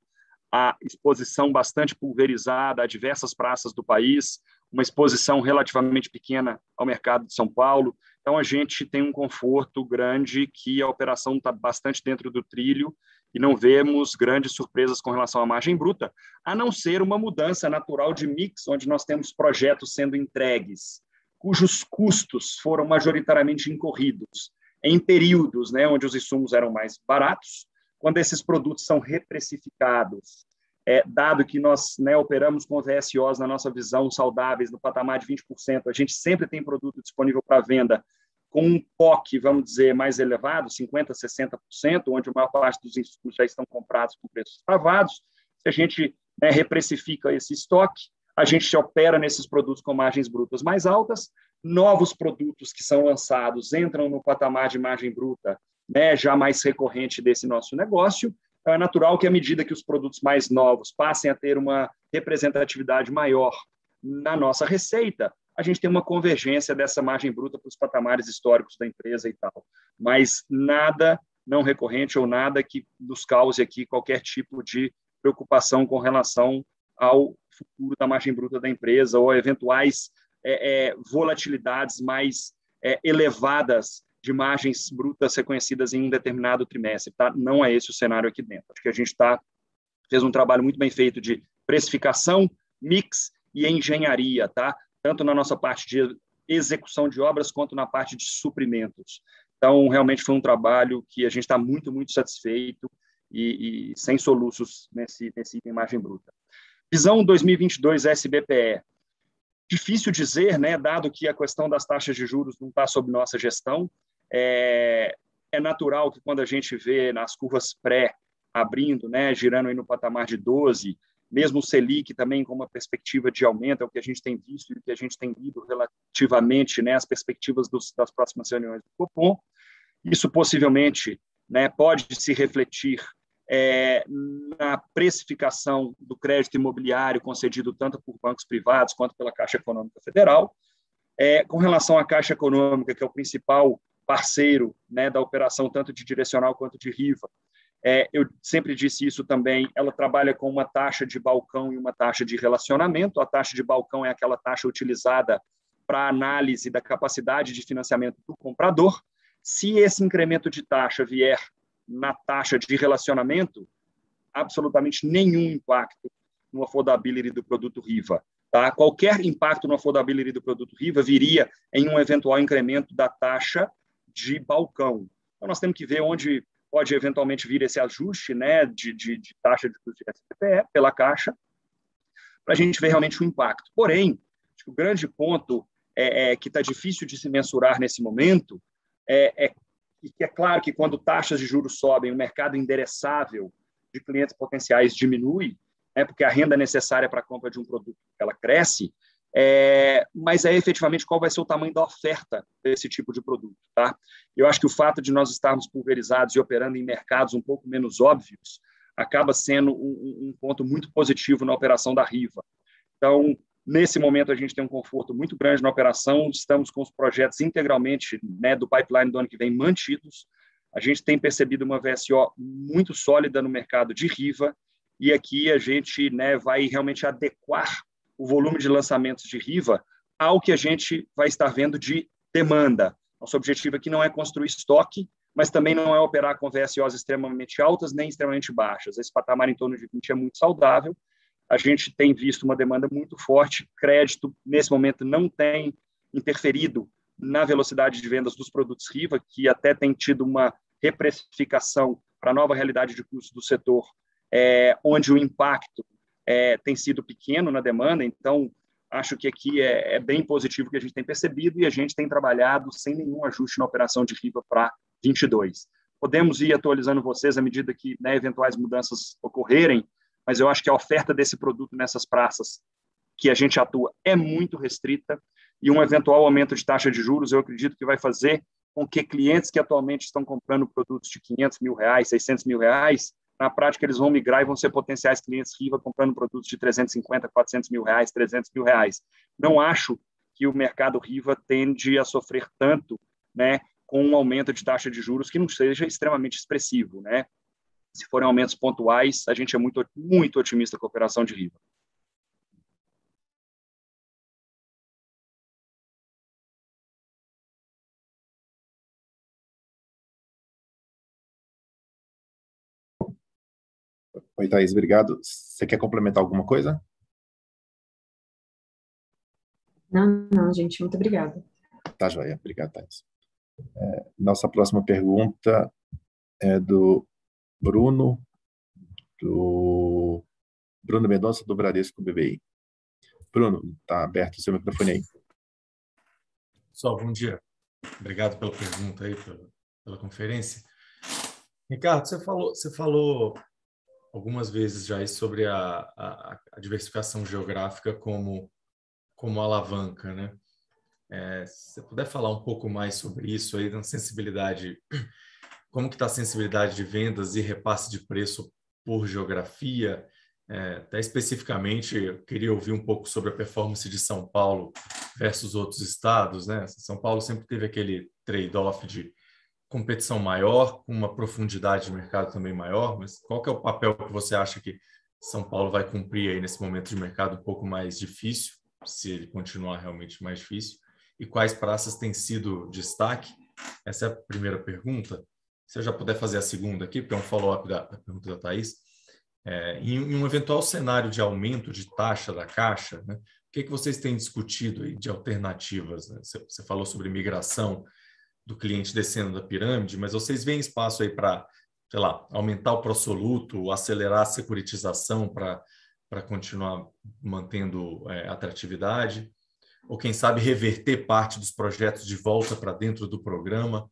a exposição bastante pulverizada a diversas praças do país, uma exposição relativamente pequena ao mercado de São Paulo. Então, a gente tem um conforto grande que a operação está bastante dentro do trilho e não vemos grandes surpresas com relação à margem bruta, a não ser uma mudança natural de mix, onde nós temos projetos sendo entregues, cujos custos foram majoritariamente incorridos em períodos né, onde os insumos eram mais baratos, quando esses produtos são reprecificados, é, dado que nós né, operamos com VSOs, na nossa visão, saudáveis, no patamar de 20%, a gente sempre tem produto disponível para venda com um POC, vamos dizer, mais elevado, 50%, 60%, onde a maior parte dos insumos já estão comprados com preços travados. Se a gente né, reprecifica esse estoque, a gente opera nesses produtos com margens brutas mais altas, novos produtos que são lançados entram no patamar de margem bruta né, já mais recorrente desse nosso negócio. É natural que, à medida que os produtos mais novos passem a ter uma representatividade maior na nossa receita, a gente tem uma convergência dessa margem bruta para os patamares históricos da empresa e tal. Mas nada não recorrente ou nada que nos cause aqui qualquer tipo de preocupação com relação ao futuro da margem bruta da empresa ou eventuais é, é, volatilidades mais é, elevadas de margens brutas reconhecidas em um determinado trimestre, tá? Não é esse o cenário aqui dentro. Acho que a gente tá fez um trabalho muito bem feito de precificação, mix e engenharia, tá? Tanto na nossa parte de execução de obras quanto na parte de suprimentos. Então, realmente foi um trabalho que a gente está muito, muito satisfeito e, e sem soluços nesse, nesse item margem bruta. Visão 2022 SBPE. Difícil dizer, né, dado que a questão das taxas de juros não está sob nossa gestão. É, é natural que quando a gente vê nas curvas pré abrindo, né, girando aí no patamar de 12, mesmo o Selic também com uma perspectiva de aumento, é o que a gente tem visto e o que a gente tem lido relativamente né, às perspectivas dos, das próximas reuniões do Copom. Isso possivelmente né, pode se refletir é, na precificação do crédito imobiliário concedido tanto por bancos privados quanto pela Caixa Econômica Federal. É, com relação à Caixa Econômica, que é o principal parceiro né, da operação tanto de direcional quanto de riva, é, eu sempre disse isso também, ela trabalha com uma taxa de balcão e uma taxa de relacionamento. A taxa de balcão é aquela taxa utilizada para análise da capacidade de financiamento do comprador. Se esse incremento de taxa vier na taxa de relacionamento, absolutamente nenhum impacto no affordability do produto Riva. Tá? Qualquer impacto no affordability do produto Riva viria em um eventual incremento da taxa de balcão. Então, nós temos que ver onde pode eventualmente vir esse ajuste né, de, de, de taxa de custo de SPE pela Caixa, para a gente ver realmente o impacto. Porém, o grande ponto é, é que está difícil de se mensurar nesse momento é, é é claro que quando taxas de juros sobem, o mercado endereçável de clientes potenciais diminui, né, porque a renda necessária para a compra de um produto ela cresce, é, mas é efetivamente qual vai ser o tamanho da oferta desse tipo de produto. Tá? Eu acho que o fato de nós estarmos pulverizados e operando em mercados um pouco menos óbvios acaba sendo um, um ponto muito positivo na operação da Riva. Então, Nesse momento, a gente tem um conforto muito grande na operação, estamos com os projetos integralmente né, do pipeline do ano que vem mantidos. A gente tem percebido uma VSO muito sólida no mercado de Riva, e aqui a gente né, vai realmente adequar o volume de lançamentos de Riva ao que a gente vai estar vendo de demanda. Nosso objetivo aqui não é construir estoque, mas também não é operar com VSOs extremamente altas nem extremamente baixas. Esse patamar em torno de 20 é muito saudável a gente tem visto uma demanda muito forte. Crédito, nesse momento, não tem interferido na velocidade de vendas dos produtos Riva, que até tem tido uma reprecificação para a nova realidade de custos do setor, é, onde o impacto é, tem sido pequeno na demanda. Então, acho que aqui é, é, bem positivo que a gente tem percebido e a gente tem trabalhado sem nenhum ajuste na operação de Riva para 22. Podemos ir atualizando vocês à medida que né, eventuais mudanças ocorrerem, mas eu acho que a oferta desse produto nessas praças que a gente atua é muito restrita e um eventual aumento de taxa de juros eu acredito que vai fazer com que clientes que atualmente estão comprando produtos de 500 mil reais, 600 mil reais, na prática eles vão migrar e vão ser potenciais clientes Riva comprando produtos de 350, 400 mil reais, 300 mil reais. Não acho que o mercado Riva tende a sofrer tanto, né, com um aumento de taxa de juros que não seja extremamente expressivo, né? Se forem aumentos pontuais, a gente é muito, muito otimista com a operação de Riva. Oi, Thaís, obrigado. Você quer complementar alguma coisa? Não, não, gente, muito obrigada. Tá, joia. Obrigado, Thaís. É, nossa próxima pergunta é do Bruno, do Bruno Mendonça, do Bradesco BBI. Bruno, está aberto o seu microfone aí. Pessoal, bom dia. Obrigado pela pergunta aí, pela, pela conferência. Ricardo, você falou, você falou algumas vezes já sobre a, a, a diversificação geográfica como, como alavanca, né? É, se você puder falar um pouco mais sobre isso aí, na sensibilidade como que está a sensibilidade de vendas e repasse de preço por geografia? É, até especificamente, eu queria ouvir um pouco sobre a performance de São Paulo versus outros estados. Né? São Paulo sempre teve aquele trade-off de competição maior, com uma profundidade de mercado também maior, mas qual que é o papel que você acha que São Paulo vai cumprir aí nesse momento de mercado um pouco mais difícil, se ele continuar realmente mais difícil? E quais praças têm sido destaque? Essa é a primeira pergunta. Se eu já puder fazer a segunda aqui, porque é um follow-up da, da, pergunta da Thais. É, em, em, um eventual cenário de aumento de taxa da Caixa, né, o que, que vocês têm discutido aí de alternativas? Né? Você, você falou sobre migração do cliente descendo da pirâmide, mas vocês veem espaço aí para sei lá, aumentar o prosoluto, acelerar a securitização para continuar mantendo é, atratividade, ou quem sabe reverter parte dos projetos de volta para dentro do programa.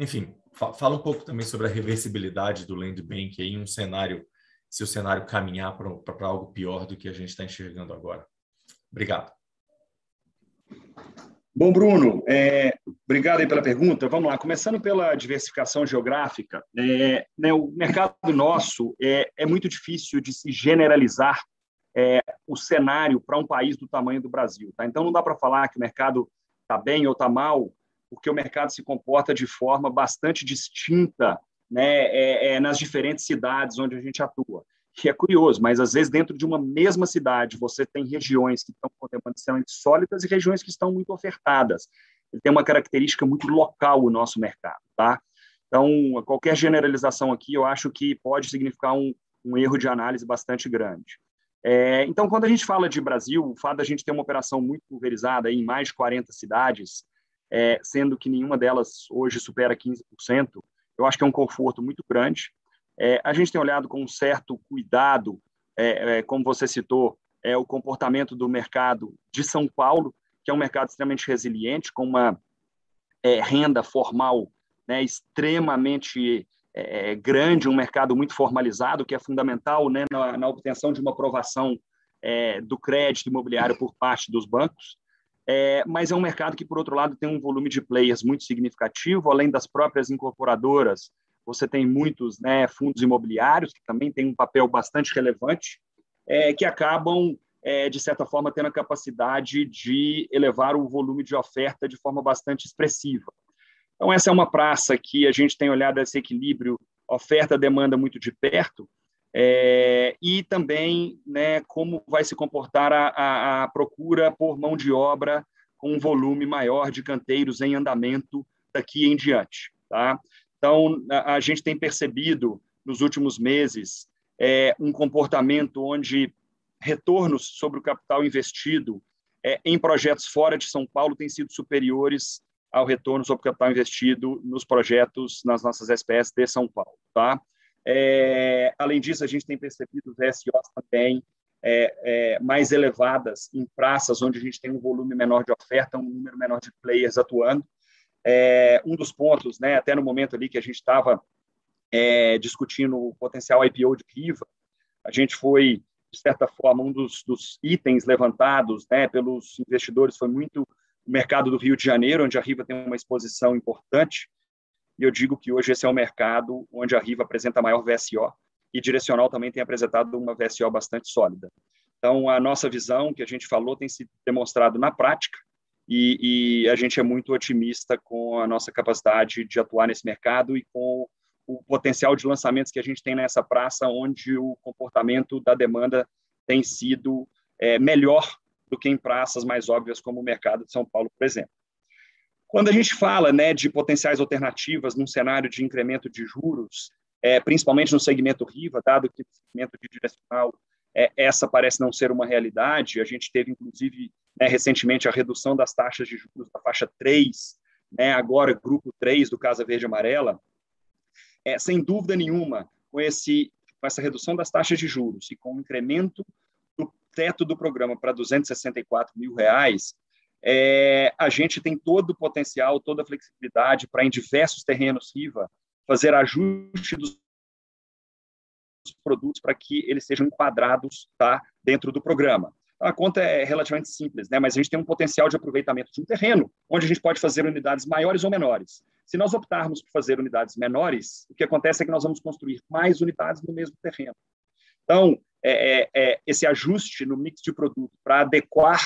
Enfim, fa fala um pouco também sobre a reversibilidade do Land Bank em um cenário, se o cenário caminhar para algo pior do que a gente está enxergando agora. Obrigado. Bom, Bruno, é, obrigado pela pergunta. Vamos lá, começando pela diversificação geográfica, é, né, o mercado nosso é, é, muito difícil de se generalizar é, o cenário para um país do tamanho do Brasil. Tá? Então, não dá para falar que o mercado está bem ou está mal, porque o mercado se comporta de forma bastante distinta né, é, é, nas diferentes cidades onde a gente atua que é curioso, mas às vezes dentro de uma mesma cidade você tem regiões que estão com demandas extremamente sólidas e regiões que estão muito ofertadas. Ele tem uma característica muito local o nosso mercado, tá? Então, qualquer generalização aqui, eu acho que pode significar um, um erro de análise bastante grande. É, então, quando a gente fala de Brasil, o fato da gente ter uma operação muito pulverizada em mais de 40 cidades, é, sendo que nenhuma delas hoje supera 15%, eu acho que é um conforto muito grande. É, a gente tem olhado com um certo cuidado, é, é, como você citou, é, o comportamento do mercado de São Paulo, que é um mercado extremamente resiliente, com uma é, renda formal né, extremamente é, grande, um mercado muito formalizado, que é fundamental né, na, na obtenção de uma aprovação é, do crédito imobiliário por parte dos bancos. É, mas é um mercado que, por outro lado, tem um volume de players muito significativo, além das próprias incorporadoras você tem muitos né, fundos imobiliários, que também têm um papel bastante relevante, é, que acabam, é, de certa forma, tendo a capacidade de elevar o volume de oferta de forma bastante expressiva. Então, essa é uma praça que a gente tem olhado esse equilíbrio oferta-demanda muito de perto, é, e também né, como vai se comportar a, a, a procura por mão de obra com um volume maior de canteiros em andamento daqui em diante. Tá? Então, a, a gente tem percebido nos últimos meses é, um comportamento onde retornos sobre o capital investido é, em projetos fora de São Paulo têm sido superiores ao retorno sobre o capital investido nos projetos nas nossas SPS de São Paulo. Tá? É, além disso, a gente tem percebido VSOs também é, é, mais elevadas em praças onde a gente tem um volume menor de oferta, um número menor de players atuando. É, um dos pontos, né, até no momento ali que a gente estava é, discutindo o potencial IPO de Riva, a gente foi, de certa forma, um dos, dos itens levantados né, pelos investidores foi muito o mercado do Rio de Janeiro, onde a Riva tem uma exposição importante, e eu digo que hoje esse é o mercado onde a Riva apresenta a maior VSO, e Direcional também tem apresentado uma VSO bastante sólida. Então, a nossa visão, que a gente falou, tem se demonstrado na prática, e, e, a gente é muito otimista com a nossa capacidade de atuar nesse mercado e com o potencial de lançamentos que a gente tem nessa praça, onde o comportamento da demanda tem sido é, melhor do que em praças mais óbvias como o mercado de São Paulo, por exemplo. Quando a gente fala né, de potenciais alternativas num cenário de incremento de juros, é, principalmente no segmento RIVA, dado que o segmento de direcional é, essa parece não ser uma realidade. A gente teve, inclusive, né, recentemente a redução das taxas de juros da faixa 3, né, agora grupo 3 do Casa Verde Amarela. É, sem dúvida nenhuma, com, esse, com essa redução das taxas de juros e com o incremento do teto do programa para 264 mil reais, é, a gente tem todo o potencial, toda a flexibilidade para, em diversos terrenos RIVA, fazer ajuste dos produtos para que eles sejam enquadrados tá, dentro do programa. A conta é relativamente simples, né? mas a gente tem um potencial de aproveitamento de um terreno, onde a gente pode fazer unidades maiores ou menores. Se nós optarmos por fazer unidades menores, o que acontece é que nós vamos construir mais unidades no mesmo terreno. Então, é, é, é esse ajuste no mix de produto para adequar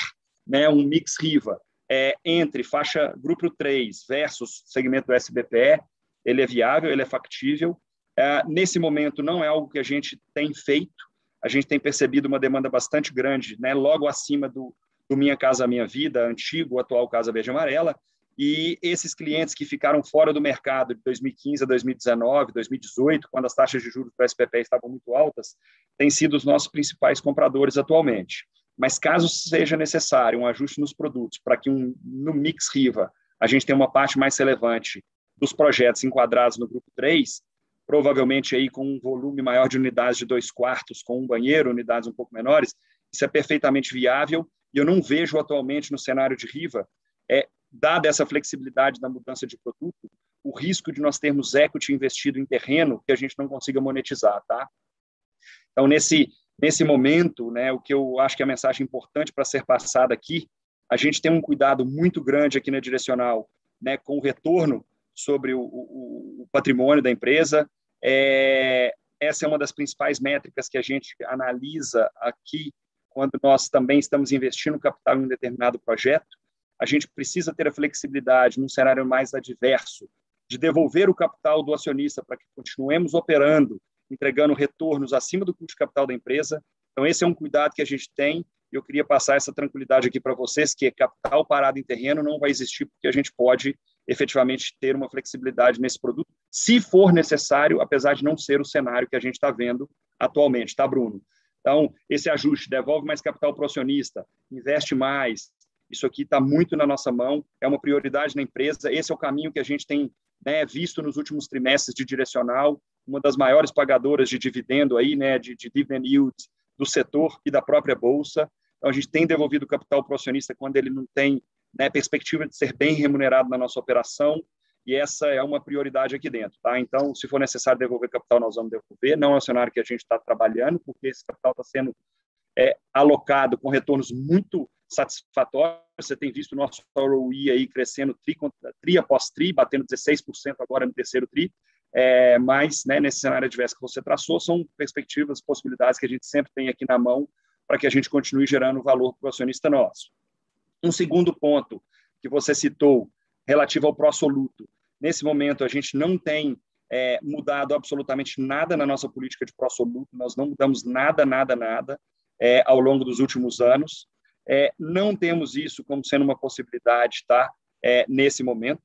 né, um mix RIVA é, entre faixa grupo 3 versus segmento SBPE, ele é viável, ele é factível, é, nesse momento, não é algo que a gente tem feito, a gente tem percebido uma demanda bastante grande, né, logo acima do, do Minha Casa Minha Vida, antigo, atual Casa Verde Amarela, e esses clientes que ficaram fora do mercado de 2015 a 2019, 2018, quando as taxas de juros do SPP estavam muito altas, têm sido os nossos principais compradores atualmente. Mas caso seja necessário um ajuste nos produtos para que um, no mix Riva a gente tenha uma parte mais relevante dos projetos enquadrados no grupo 3, provavelmente aí com um volume maior de unidades de dois quartos, com um banheiro, unidades um pouco menores, isso é perfeitamente viável, e eu não vejo atualmente no cenário de Riva, é, dada essa flexibilidade da mudança de produto, o risco de nós termos equity investido em terreno que a gente não consiga monetizar, tá? Então, nesse, nesse momento, né, o que eu acho que é a mensagem importante para ser passada aqui, a gente tem um cuidado muito grande aqui na direcional, né, com o retorno sobre o, o, o patrimônio da empresa. É, essa é uma das principais métricas que a gente analisa aqui quando nós também estamos investindo capital em um determinado projeto. A gente precisa ter a flexibilidade, num cenário mais adverso, de devolver o capital do acionista para que continuemos operando, entregando retornos acima do custo de capital da empresa. Então, esse é um cuidado que a gente tem eu queria passar essa tranquilidade aqui para vocês, que capital parado em terreno não vai existir, porque a gente pode efetivamente ter uma flexibilidade nesse produto, se for necessário, apesar de não ser o cenário que a gente está vendo atualmente, tá, Bruno? Então, esse ajuste devolve mais capital para o acionista, investe mais, isso aqui está muito na nossa mão, é uma prioridade na empresa, esse é o caminho que a gente tem né, visto nos últimos trimestres de direcional, uma das maiores pagadoras de dividendo aí, né, de, de dividend yield do setor e da própria bolsa. Então, a gente tem devolvido capital para o acionista quando ele não tem né, perspectiva de ser bem remunerado na nossa operação, e essa é uma prioridade aqui dentro. Tá? Então, se for necessário devolver capital, nós vamos devolver. Não é o cenário que a gente está trabalhando, porque esse capital está sendo é, alocado com retornos muito satisfatórios. Você tem visto o nosso ROI aí crescendo tri, tri após tri, batendo 16% agora no terceiro tri. É, mas, né, nesse cenário adverso que você traçou, são perspectivas, possibilidades que a gente sempre tem aqui na mão para que a gente continue gerando valor para o acionista nosso. Um segundo ponto que você citou, relativo ao pró-soluto. Nesse momento, a gente não tem é, mudado absolutamente nada na nossa política de pró-soluto, nós não mudamos nada, nada, nada é, ao longo dos últimos anos. É, não temos isso como sendo uma possibilidade tá, é, nesse momento.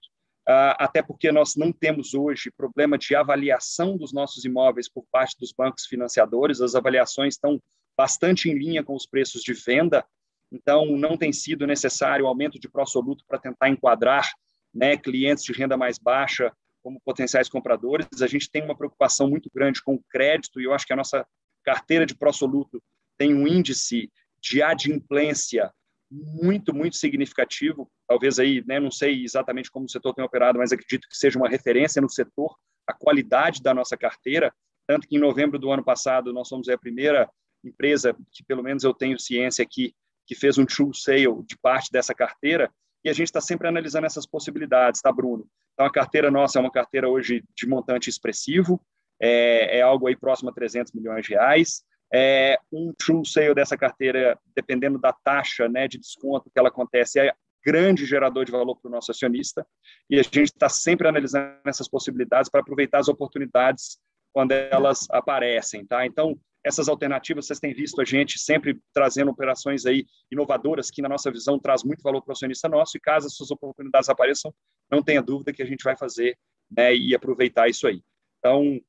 Uh, até porque nós não temos hoje problema de avaliação dos nossos imóveis por parte dos bancos financiadores, as avaliações estão bastante em linha com os preços de venda, então não tem sido necessário aumento de pró-soluto para tentar enquadrar né, clientes de renda mais baixa como potenciais compradores. A gente tem uma preocupação muito grande com o crédito e eu acho que a nossa carteira de pró-soluto tem um índice de adimplência muito, muito significativo. Talvez aí, né, não sei exatamente como o setor tem operado, mas acredito que seja uma referência no setor, a qualidade da nossa carteira. Tanto que em novembro do ano passado nós somos a primeira empresa que, pelo menos, eu tenho ciência aqui, que fez um true sale de parte dessa carteira. E a gente está sempre analisando essas possibilidades, tá, Bruno? Então, a carteira nossa é uma carteira hoje de montante expressivo, é, é algo aí próximo a 300 milhões de reais. É, um true sale dessa carteira, dependendo da taxa né, de desconto que ela acontece, é grande gerador de valor para o nosso acionista. E a gente está sempre analisando essas possibilidades para aproveitar as oportunidades quando elas aparecem, tá? Então, essas alternativas, vocês têm visto a gente sempre trazendo operações aí inovadoras que, na nossa visão, traz muito valor para o acionista nosso e caso essas oportunidades apareçam, não tenha dúvida que a gente vai fazer né, e aproveitar isso aí. Então,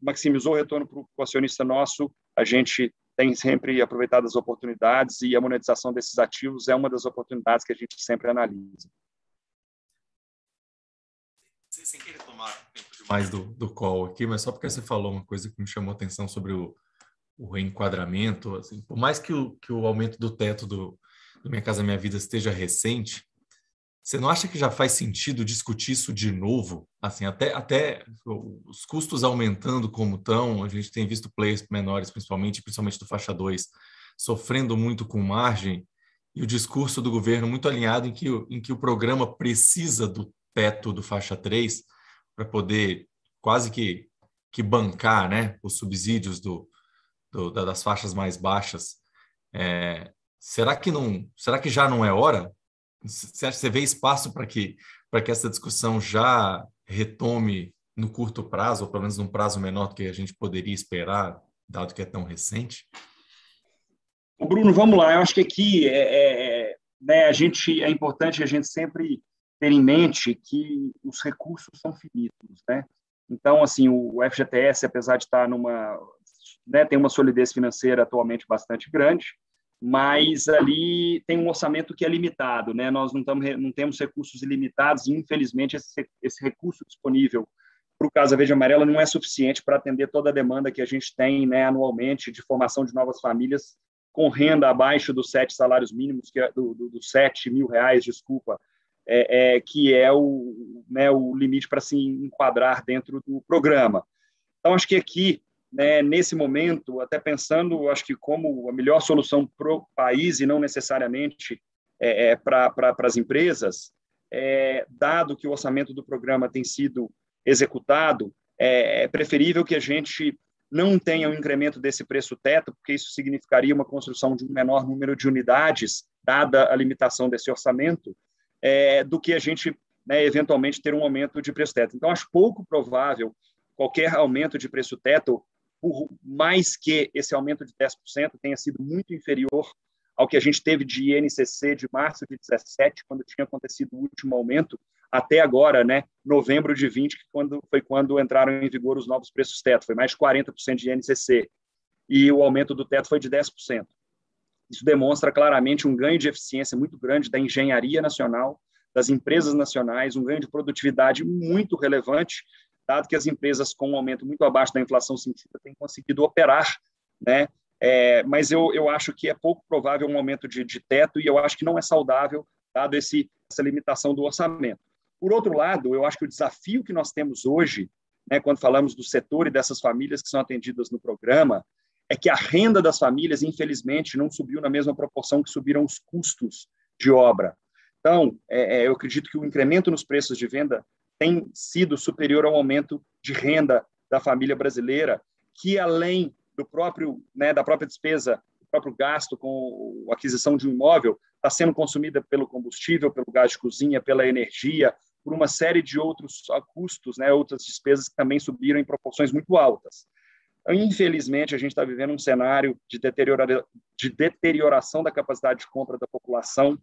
maximizou o retorno para o acionista nosso, a gente tem sempre aproveitado as oportunidades e a monetização desses ativos é uma das oportunidades que a gente sempre analisa. Sem querer tomar demais do, do call aqui, mas só porque você falou uma coisa que me chamou a atenção sobre o, o reenquadramento, assim, por mais que o, que o aumento do teto do, do Minha Casa Minha Vida esteja recente, você não acha que já faz sentido discutir isso de novo? Assim, até, até os custos aumentando como estão, a gente tem visto players menores, principalmente, principalmente do faixa 2, sofrendo muito com margem, e o discurso do governo muito alinhado em que, em que o programa precisa do teto do faixa 3 para poder quase que, que bancar né, os subsídios do, do das faixas mais baixas. É, será que não? Será que já não é hora? Você, acha, você vê espaço para que, que essa discussão já retome no curto prazo, ou pelo menos num prazo menor do que a gente poderia esperar, dado que é tão recente? Bruno, vamos lá. Eu acho que aqui é, é, é, né, a gente é importante a gente sempre ter em mente que os recursos são finitos, né? Então, assim, o FGTS, apesar de estar numa, né, tem uma solidez financeira atualmente bastante grande, mas ali tem um orçamento que é limitado, né? Nós não, estamos, não temos recursos ilimitados e, infelizmente, esse, esse recurso disponível para o Casa Verde Amarela não é suficiente para atender toda a demanda que a gente tem né, anualmente de formação de novas famílias com renda abaixo dos sete salários mínimos, que é do, do, dos sete mil reais, desculpa, é, é, que é o, né, o limite para se enquadrar dentro do programa. Então, acho que aqui, né, nesse momento, até pensando, acho que como a melhor solução para o país e não necessariamente é, é para as empresas, é, dado que o orçamento do programa tem sido executado, é, é preferível que a gente não tenha um incremento desse preço teto, porque isso significaria uma construção de um menor número de unidades, dada a limitação desse orçamento, é, do que a gente né, eventualmente ter um aumento de preço teto. Então, acho pouco provável qualquer aumento de preço teto, por mais que esse aumento de 10% tenha sido muito inferior ao que a gente teve de INCC de março de 17, quando tinha acontecido o último aumento, até agora, né, novembro de 20, que quando, foi quando entraram em vigor os novos preços teto, foi mais de 40% de INCC, e o aumento do teto foi de 10%. Isso demonstra claramente um ganho de eficiência muito grande da engenharia nacional, das empresas nacionais, um ganho de produtividade muito relevante, dado que as empresas com um aumento muito abaixo da inflação sentida têm conseguido operar, né, é, mas eu, eu acho que é pouco provável um aumento de, de teto e eu acho que não é saudável, dado esse, essa limitação do orçamento. Por outro lado, eu acho que o desafio que nós temos hoje, né, quando falamos do setor e dessas famílias que são atendidas no programa, é que a renda das famílias, infelizmente, não subiu na mesma proporção que subiram os custos de obra. Então, é, é, eu acredito que o incremento nos preços de venda tem sido superior ao aumento de renda da família brasileira, que além do próprio, né, da própria despesa, do próprio gasto com a aquisição de um imóvel, está sendo consumida pelo combustível, pelo gás de cozinha, pela energia, por uma série de outros custos, né, outras despesas que também subiram em proporções muito altas. Infelizmente, a gente está vivendo um cenário de, de deterioração da capacidade de compra da população.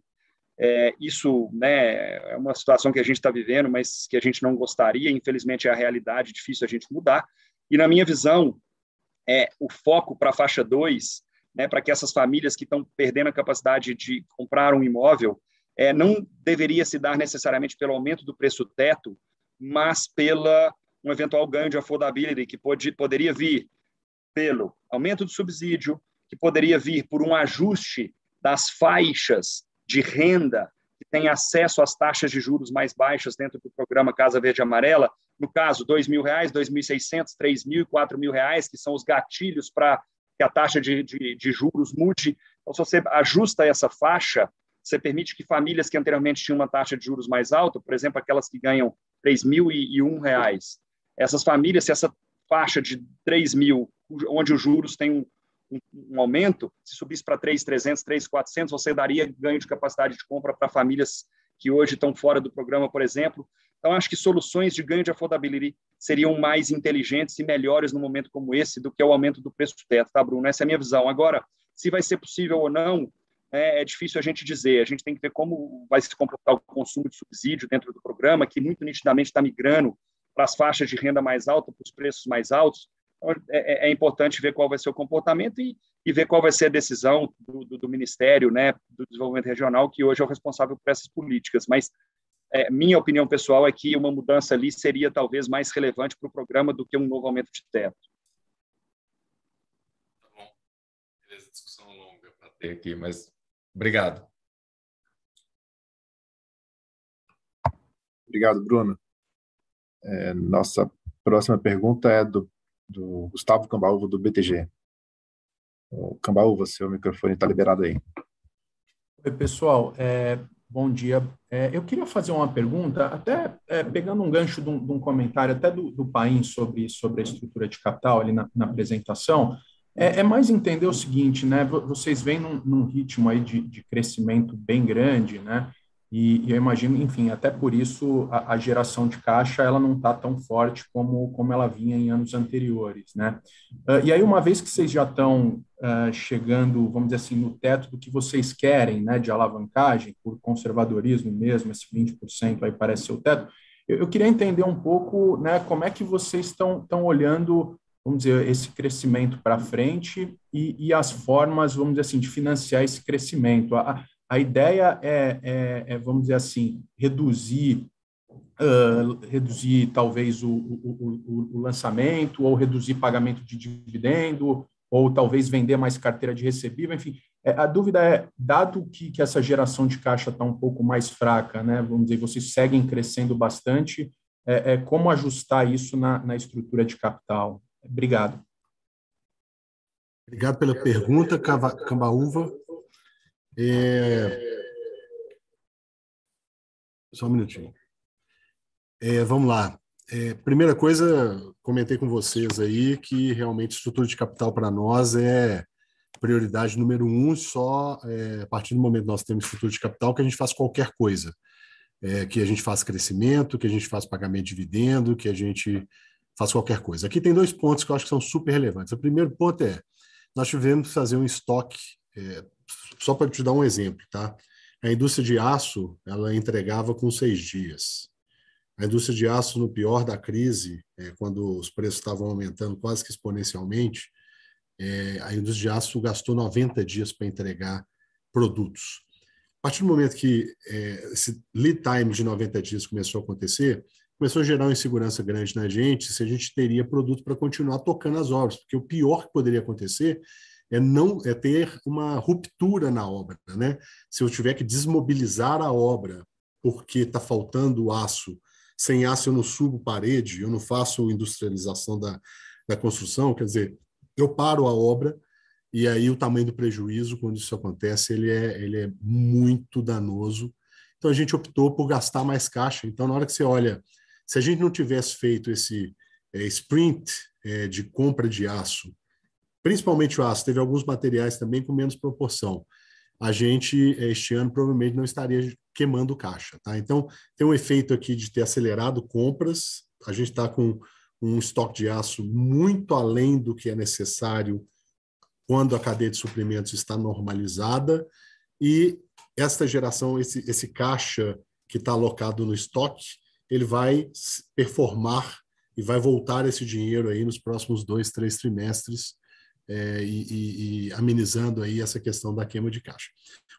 É, isso né, é uma situação que a gente está vivendo, mas que a gente não gostaria. Infelizmente, é a realidade, difícil a gente mudar. E, na minha visão, é, o foco para a faixa 2, né, para que essas famílias que estão perdendo a capacidade de comprar um imóvel, é, não deveria se dar necessariamente pelo aumento do preço teto, mas pela um eventual ganho de affordability que pode, poderia vir pelo aumento do subsídio, que poderia vir por um ajuste das faixas de renda que têm acesso às taxas de juros mais baixas dentro do programa Casa Verde Amarela, no caso, R$ 2.000, R$ 2.600, R$ 3.000 e R$ reais, que são os gatilhos para que a taxa de, de, de, juros mude. Então, se você ajusta essa faixa, você permite que famílias que anteriormente tinham uma taxa de juros mais alta, por exemplo, aquelas que ganham 3.001 reais, essas famílias, se essa faixa de R$ mil, onde os juros têm um, um, um aumento, se subisse para 3.300, 3.400, você daria ganho de capacidade de compra para famílias que hoje estão fora do programa, por exemplo, então, acho que soluções de ganho de affordability seriam mais inteligentes e melhores no momento como esse do que o aumento do preço teto, tá, Bruno? Essa é a minha visão. Agora, se vai ser possível ou não, é, é difícil a gente dizer. A gente tem que ver como vai se comportar o consumo de subsídio dentro do programa, que muito nitidamente está migrando para as faixas de renda mais alta, para os preços mais altos. Então, é, é, é, importante ver qual vai ser o comportamento e, e ver qual vai ser a decisão do, do, do, Ministério né, do Desenvolvimento Regional, que hoje é o responsável por essas políticas. Mas é, minha opinião pessoal é que uma mudança ali seria talvez mais relevante para o programa do que um novo aumento de teto. Tá bom. Beleza, discussão longa para ter aqui, mas obrigado. Obrigado, Bruno. É, nossa próxima pergunta é do, do Gustavo Cambaúva, do BTG. Cambaúva, seu microfone está liberado aí. Oi, pessoal. É, Bom dia. É, eu queria fazer uma pergunta, até é, pegando um gancho de um, de um comentário até do, do Paim sobre, sobre a estrutura de capital ali na, na apresentação. É, é, mais entender o seguinte, né? Vocês vêm num, num ritmo aí de, de, crescimento bem grande, né? E, eu imagino, enfim, até por isso a, a geração de caixa ela não está tão forte como, como ela vinha em anos anteriores, né? Uh, e aí, uma vez que vocês já estão uh, chegando, vamos dizer assim, no teto do que vocês querem, né, de alavancagem, por conservadorismo mesmo, esse 20% aí parece ser o teto, eu, eu queria entender um pouco, né, como é que vocês estão olhando vamos dizer, esse crescimento para frente e, e, as formas, vamos dizer assim, de financiar esse crescimento. A, a ideia é, é, é, vamos dizer assim, reduzir uh, reduzir talvez o, o, o, o, lançamento, ou reduzir pagamento de dividendo, ou talvez vender mais carteira de recebível, enfim. É, a dúvida é, dado que, que essa geração de caixa está um pouco mais fraca, né, vamos dizer, vocês seguem crescendo bastante, é, é como ajustar isso na, na estrutura de capital? Obrigado. Obrigado pela pergunta, Cambaúva. É... Só um minutinho. É, vamos lá. É, primeira coisa, comentei com vocês aí que realmente estrutura de capital para nós é prioridade número um, só é, a partir do momento que nós temos estrutura de capital que a gente faz qualquer coisa. É, que a gente faz crescimento, que a gente faz pagamento de dividendo, que a gente faz qualquer coisa. Aqui tem dois pontos que eu acho que são super relevantes. O primeiro ponto é, nós tivemos que fazer um estoque, é, só para te dar um exemplo, tá? A indústria de aço, ela entregava com seis dias. A indústria de aço, no pior da crise, é, quando os preços estavam aumentando quase que exponencialmente, é, a indústria de aço gastou 90 dias para entregar produtos. A partir do momento que é, esse lead time de 90 dias começou a acontecer, começou a gerar uma insegurança grande na gente se a gente teria produto para continuar tocando as obras, porque o pior que poderia acontecer é não é ter uma ruptura na obra, né? Se eu tiver que desmobilizar a obra porque está faltando aço sem aço eu não subo parede, eu não faço industrialização da, da construção, quer dizer, eu paro a obra e aí o tamanho do prejuízo, quando isso acontece, ele é, ele é muito danoso. Então a gente optou por gastar mais caixa. Então, na hora que você olha, se a gente não tivesse feito esse é, sprint é, de compra de aço, principalmente o aço, teve alguns materiais também com menos proporção a gente, este ano, provavelmente não estaria queimando caixa. Tá? Então, tem um efeito aqui de ter acelerado compras, a gente está com um estoque de aço muito além do que é necessário quando a cadeia de suprimentos está normalizada, e esta geração, esse, esse caixa que está alocado no estoque, ele vai performar e vai voltar esse dinheiro aí nos próximos dois, três trimestres, é, e, e, amenizando aí essa questão da queima de caixa.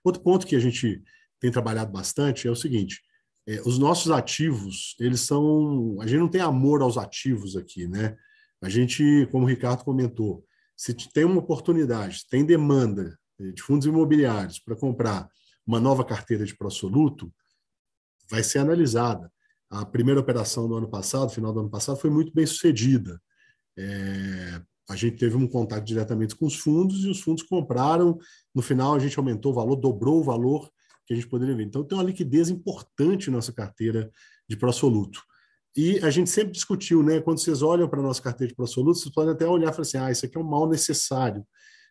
Outro ponto que a gente tem trabalhado bastante é o seguinte: é, os nossos ativos, eles são. A gente não tem amor aos ativos aqui, né? A gente, como o Ricardo comentou, se tem uma oportunidade, tem demanda é, de fundos imobiliários para comprar uma nova carteira de prosoluto, vai ser analisada. A primeira operação do ano passado, final do ano passado, foi muito bem sucedida. É, a gente teve um contato diretamente com os fundos e os fundos compraram. No final, a gente aumentou o valor, dobrou o valor que a gente poderia ver. Então, tem uma liquidez importante na nossa carteira de pró-soluto. E a gente sempre discutiu, né? Quando vocês olham para a nossa carteira de pró-soluto, vocês podem até olhar e falar assim: ah, isso aqui é um mal necessário.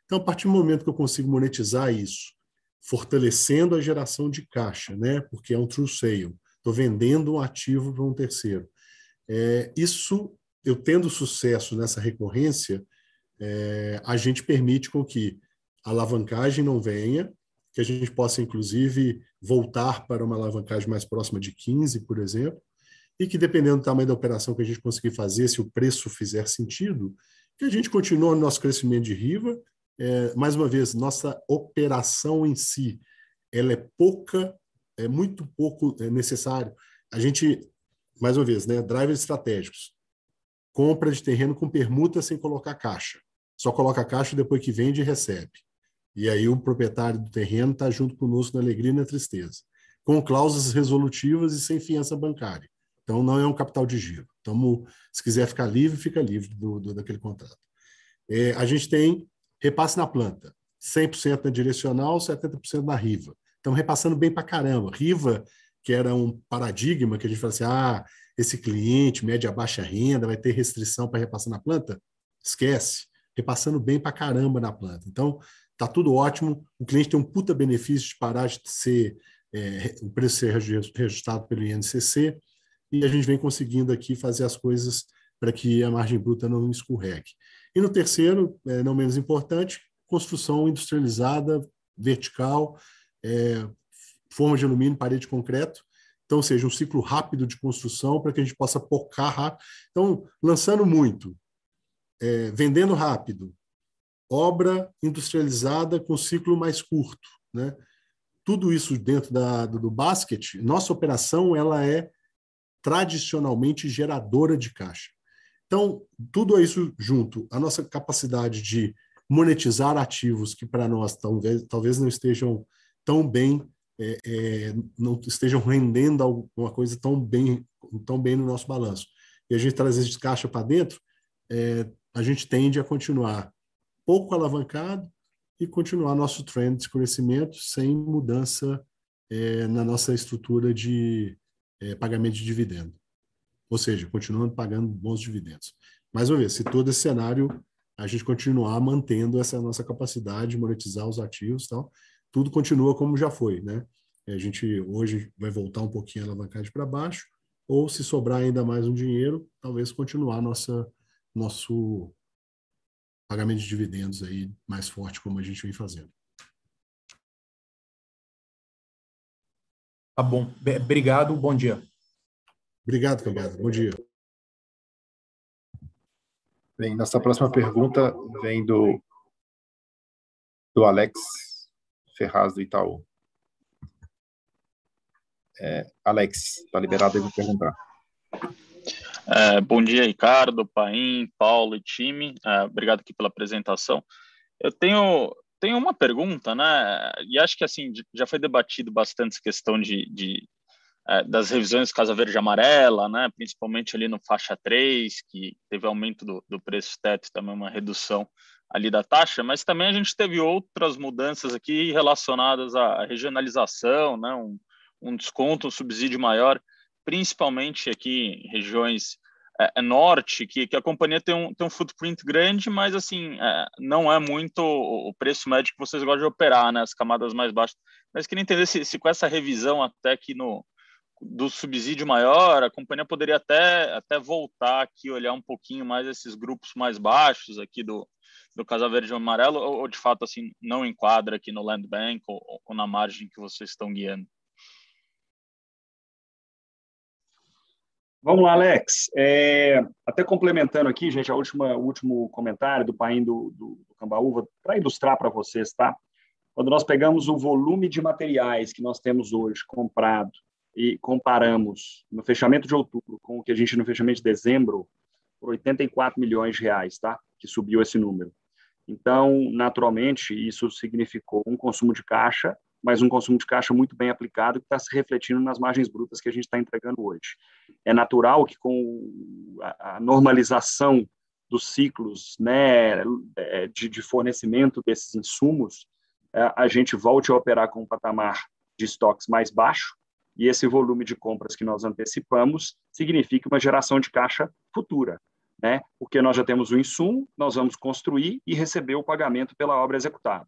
Então, a partir do momento que eu consigo monetizar isso, fortalecendo a geração de caixa, né? Porque é um true sale, estou vendendo um ativo para um terceiro. É, isso eu tendo sucesso nessa recorrência, é, a gente permite com que a alavancagem não venha, que a gente possa, inclusive, voltar para uma alavancagem mais próxima de 15, por exemplo, e que, dependendo do tamanho da operação que a gente conseguir fazer, se o preço fizer sentido, que a gente continue no nosso crescimento de RIVA. É, mais uma vez, nossa operação em si, ela é pouca, é muito pouco é necessário. A gente, mais uma vez, né, drivers estratégicos compra de terreno com permuta sem colocar caixa. Só coloca caixa depois que vende e recebe. E aí o proprietário do terreno está junto conosco na alegria e na tristeza. Com cláusulas resolutivas e sem fiança bancária. Então não é um capital de giro. Então, se quiser ficar livre, fica livre do, do daquele contrato. É, a gente tem repasse na planta. 100% na direcional, 70% na riva. Estamos repassando bem para caramba. Riva, que era um paradigma que a gente fala assim, ah, esse cliente, média baixa renda, vai ter restrição para repassar na planta? Esquece. Repassando bem para caramba na planta. Então, tá tudo ótimo. O cliente tem um puta benefício de parar de ser é, o preço ser reajustado pelo INCC e a gente vem conseguindo aqui fazer as coisas para que a margem bruta não escorregue. E no terceiro, é, não menos importante, construção industrializada, vertical, é, forma de alumínio, parede de concreto, então, seja um ciclo rápido de construção para que a gente possa focar rápido. Então, lançando muito, é, vendendo rápido, obra industrializada com ciclo mais curto, né? Tudo isso dentro da, do, do basket, nossa operação ela é tradicionalmente geradora de caixa. Então, tudo isso junto, a nossa capacidade de monetizar ativos que para nós talvez, talvez não estejam tão bem, é, é, não estejam rendendo alguma coisa tão bem, tão bem no nosso balanço. E a gente trazer esse caixa para dentro, é, a gente tende a continuar pouco alavancado e continuar nosso trend de crescimento sem mudança é, na nossa estrutura de é, pagamento de dividendo. Ou seja, continuando pagando bons dividendos. Mais uma vez, se todo esse cenário a gente continuar mantendo essa nossa capacidade de monetizar os ativos, tal, tudo continua como já foi, né? A gente hoje vai voltar um pouquinho a alavancagem para baixo, ou se sobrar ainda mais um dinheiro, talvez continuar nossa nosso pagamento de dividendos aí mais forte como a gente vem fazendo. Tá bom. Obrigado, bom dia. Obrigado, Cambada. Bom dia. Bem, nossa próxima pergunta vem do, do Alex Ferraz, do Itaú. É, Alex, está liberado para perguntar. É, bom dia, Ricardo, Paim, Paulo e time. É, obrigado aqui pela apresentação. Eu tenho, tenho uma pergunta, né? E acho que assim já foi debatido bastante essa questão de, de é, das revisões Casa Verde e Amarela, né? Principalmente ali no faixa 3, que teve aumento do, do preço teto, também uma redução ali da taxa, mas também a gente teve outras mudanças aqui relacionadas à regionalização, né? Um, um desconto, um subsídio maior principalmente aqui em regiões é, é, norte, que, que a companhia tem um, tem um footprint grande, mas assim, é, não é muito o preço médio que vocês gostam de operar, né, as camadas mais baixas. Mas queria entender se, se com essa revisão até que no do subsídio maior, a companhia poderia até, até voltar aqui, olhar um pouquinho mais esses grupos mais baixos aqui do, do Casa Verde e Amarelo, ou, ou de fato assim não enquadra aqui no Land Bank ou, ou na margem que vocês estão guiando? Vamos lá, Alex. É, até complementando aqui, gente, a última, o último comentário do Paim do, do, do Cambaúva, para ilustrar para vocês, tá? Quando nós pegamos o volume de materiais que nós temos hoje comprado e comparamos no fechamento de outubro com o que a gente no fechamento de dezembro, por 84 milhões de reais, tá? Que subiu esse número. Então, naturalmente, isso significou um consumo de caixa mas um consumo de caixa muito bem aplicado que está se refletindo nas margens brutas que a gente está entregando hoje. É natural que com a normalização dos ciclos né, é, de, de fornecimento desses insumos, é, a gente volte a operar com um patamar de estoques mais baixo, e esse volume de compras que nós antecipamos significa uma geração de caixa futura, né? Porque nós já temos o insumo, nós vamos construir e receber o pagamento pela obra executada.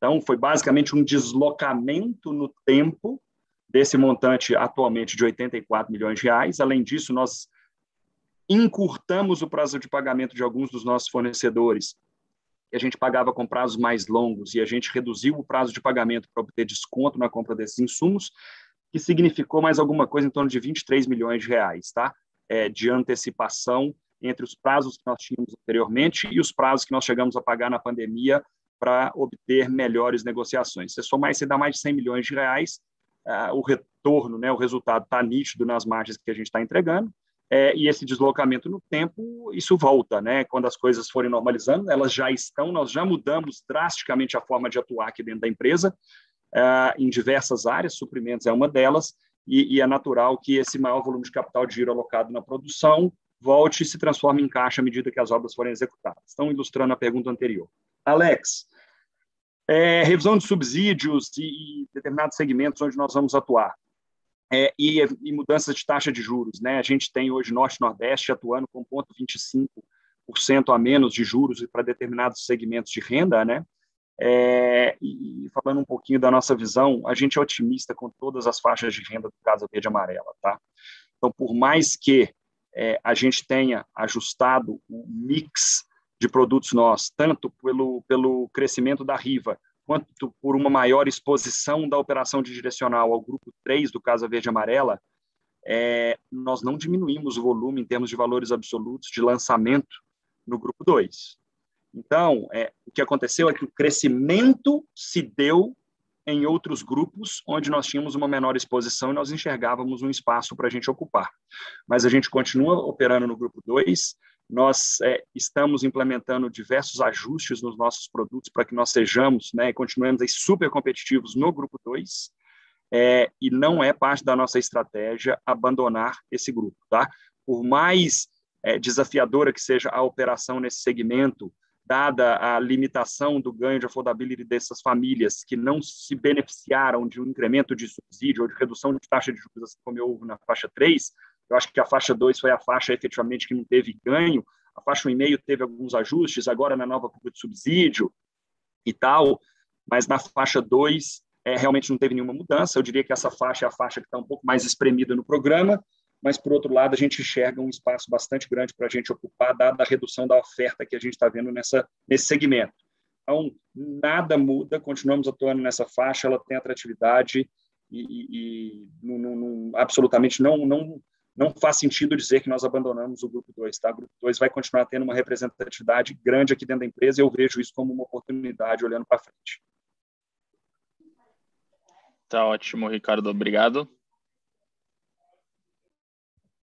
Então, foi basicamente um deslocamento no tempo desse montante atualmente de 84 milhões de reais. Além disso, nós encurtamos o prazo de pagamento de alguns dos nossos fornecedores, que a gente pagava com prazos mais longos, e a gente reduziu o prazo de pagamento para obter desconto na compra desses insumos, que significou mais alguma coisa em torno de 23 milhões de reais, tá? É, de antecipação entre os prazos que nós tínhamos anteriormente e os prazos que nós chegamos a pagar na pandemia para obter melhores negociações. Se somar isso, dá mais de 100 milhões de reais, uh, o retorno, né, o resultado está nítido nas margens que a gente está entregando, é, e esse deslocamento no tempo, isso volta, né? Quando as coisas forem normalizando, elas já estão, nós já mudamos drasticamente a forma de atuar aqui dentro da empresa, uh, em diversas áreas, suprimentos é uma delas, e, e, é natural que esse maior volume de capital de giro alocado na produção volte e se transforme em caixa à medida que as obras forem executadas. Estão ilustrando a pergunta anterior. Alex, é, revisão de subsídios e, e, determinados segmentos onde nós vamos atuar. É, e, e, mudanças de taxa de juros. Né? A gente tem hoje Norte e Nordeste atuando com 0,25% a menos de juros para determinados segmentos de renda. Né? É, e falando um pouquinho da nossa visão, a gente é otimista com todas as faixas de renda do Casa Verde Amarela. Tá? Então, por mais que é, a gente tenha ajustado o mix de produtos nós, tanto pelo, pelo crescimento da Riva, quanto por uma maior exposição da operação de direcional ao grupo 3 do Casa Verde Amarela, é, nós não diminuímos o volume em termos de valores absolutos de lançamento no grupo 2. Então, é, o que aconteceu é que o crescimento se deu em outros grupos onde nós tínhamos uma menor exposição e nós enxergávamos um espaço para a gente ocupar. Mas a gente continua operando no grupo 2, nós é, estamos implementando diversos ajustes nos nossos produtos para que nós sejamos né, e continuemos aí super competitivos no grupo 2, é, e não é parte da nossa estratégia abandonar esse grupo. Tá? Por mais é, desafiadora que seja a operação nesse segmento, dada a limitação do ganho de affordability dessas famílias que não se beneficiaram de um incremento de subsídio ou de redução de taxa de juros, assim como houve na faixa 3, eu acho que a faixa 2 foi a faixa efetivamente que não teve ganho, a faixa 1,5 teve alguns ajustes, agora na nova curva de subsídio e tal, mas na faixa 2 é, realmente não teve nenhuma mudança. Eu diria que essa faixa é a faixa que está um pouco mais espremida no programa, mas, por outro lado, a gente enxerga um espaço bastante grande para a gente ocupar, dada a redução da oferta que a gente está vendo nessa, nesse segmento. Então, nada muda, continuamos atuando nessa faixa, ela tem atratividade e, e, e não, não, absolutamente não, não, não faz sentido dizer que nós abandonamos o grupo 2. Tá? O grupo 2 vai continuar tendo uma representatividade grande aqui dentro da empresa e eu vejo isso como uma oportunidade olhando para frente. Tá ótimo, Ricardo. Obrigado.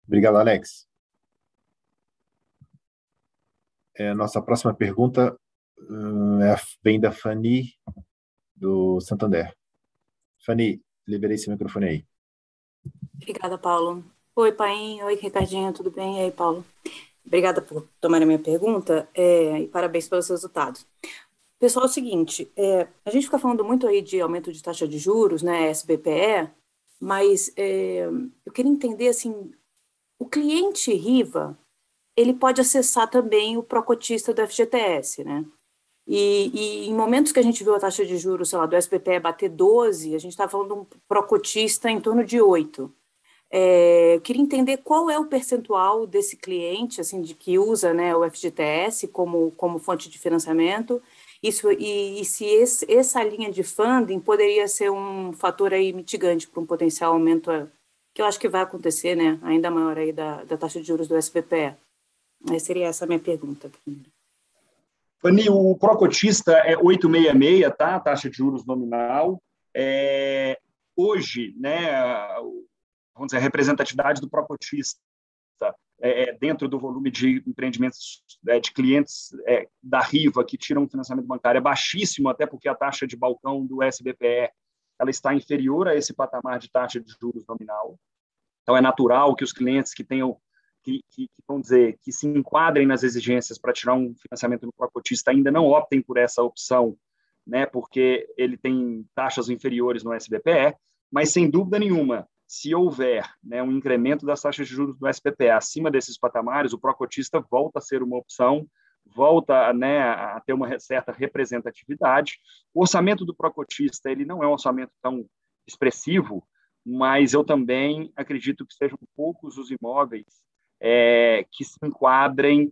Obrigado, Alex. É, nossa próxima pergunta uh, é, vem da Fanny, do Santander. Fanny, liberei seu microfone aí. Obrigada, Paulo. Oi, Paim. Oi, Ricardinho. Tudo bem? E aí, Paulo? Obrigada por tomar a minha pergunta é, e parabéns pelos resultados. Pessoal, é o seguinte, é, a gente fica falando muito aí de aumento de taxa de juros, né, SBPE, mas é, eu queria entender, assim, o cliente Riva, ele pode acessar também o procotista do FGTS, né? E, e, em momentos que a gente viu a taxa de juros, sei lá, do SPPE bater 12, a gente está falando de um procotista em torno de 8. É, eu queria entender qual é o percentual desse cliente, assim, de que usa né, o FGTS como, como fonte de financiamento, isso, e, e se esse, essa linha de funding poderia ser um fator aí mitigante para um potencial aumento que eu acho que vai acontecer, né, ainda maior aí da, da taxa de juros do SBPE. Aí seria essa a minha pergunta. Fanny, o Procotista é 866, tá? Taxa de juros nominal. É, hoje, né, vamos dizer, representatividade do Procotista é, é, dentro do volume de empreendimentos é, de clientes é, da Riva que tiram financiamento bancário é baixíssimo, até porque a taxa de balcão do SBPE ela está inferior a esse patamar de taxa de juros nominal. Então, é natural que os clientes que tenham, que, que, que vão dizer, que se enquadrem nas exigências para tirar um financiamento no cotista ainda não optem por essa opção, né, porque ele tem taxas inferiores no SBPE, mas, sem dúvida nenhuma, se houver né, um incremento das taxas de juros do SPPE acima desses patamares, o procotista volta a ser uma opção volta né, a ter uma certa representatividade. O orçamento do Procotista ele não é um orçamento tão expressivo, mas eu também acredito que sejam poucos os imóveis é, que se enquadrem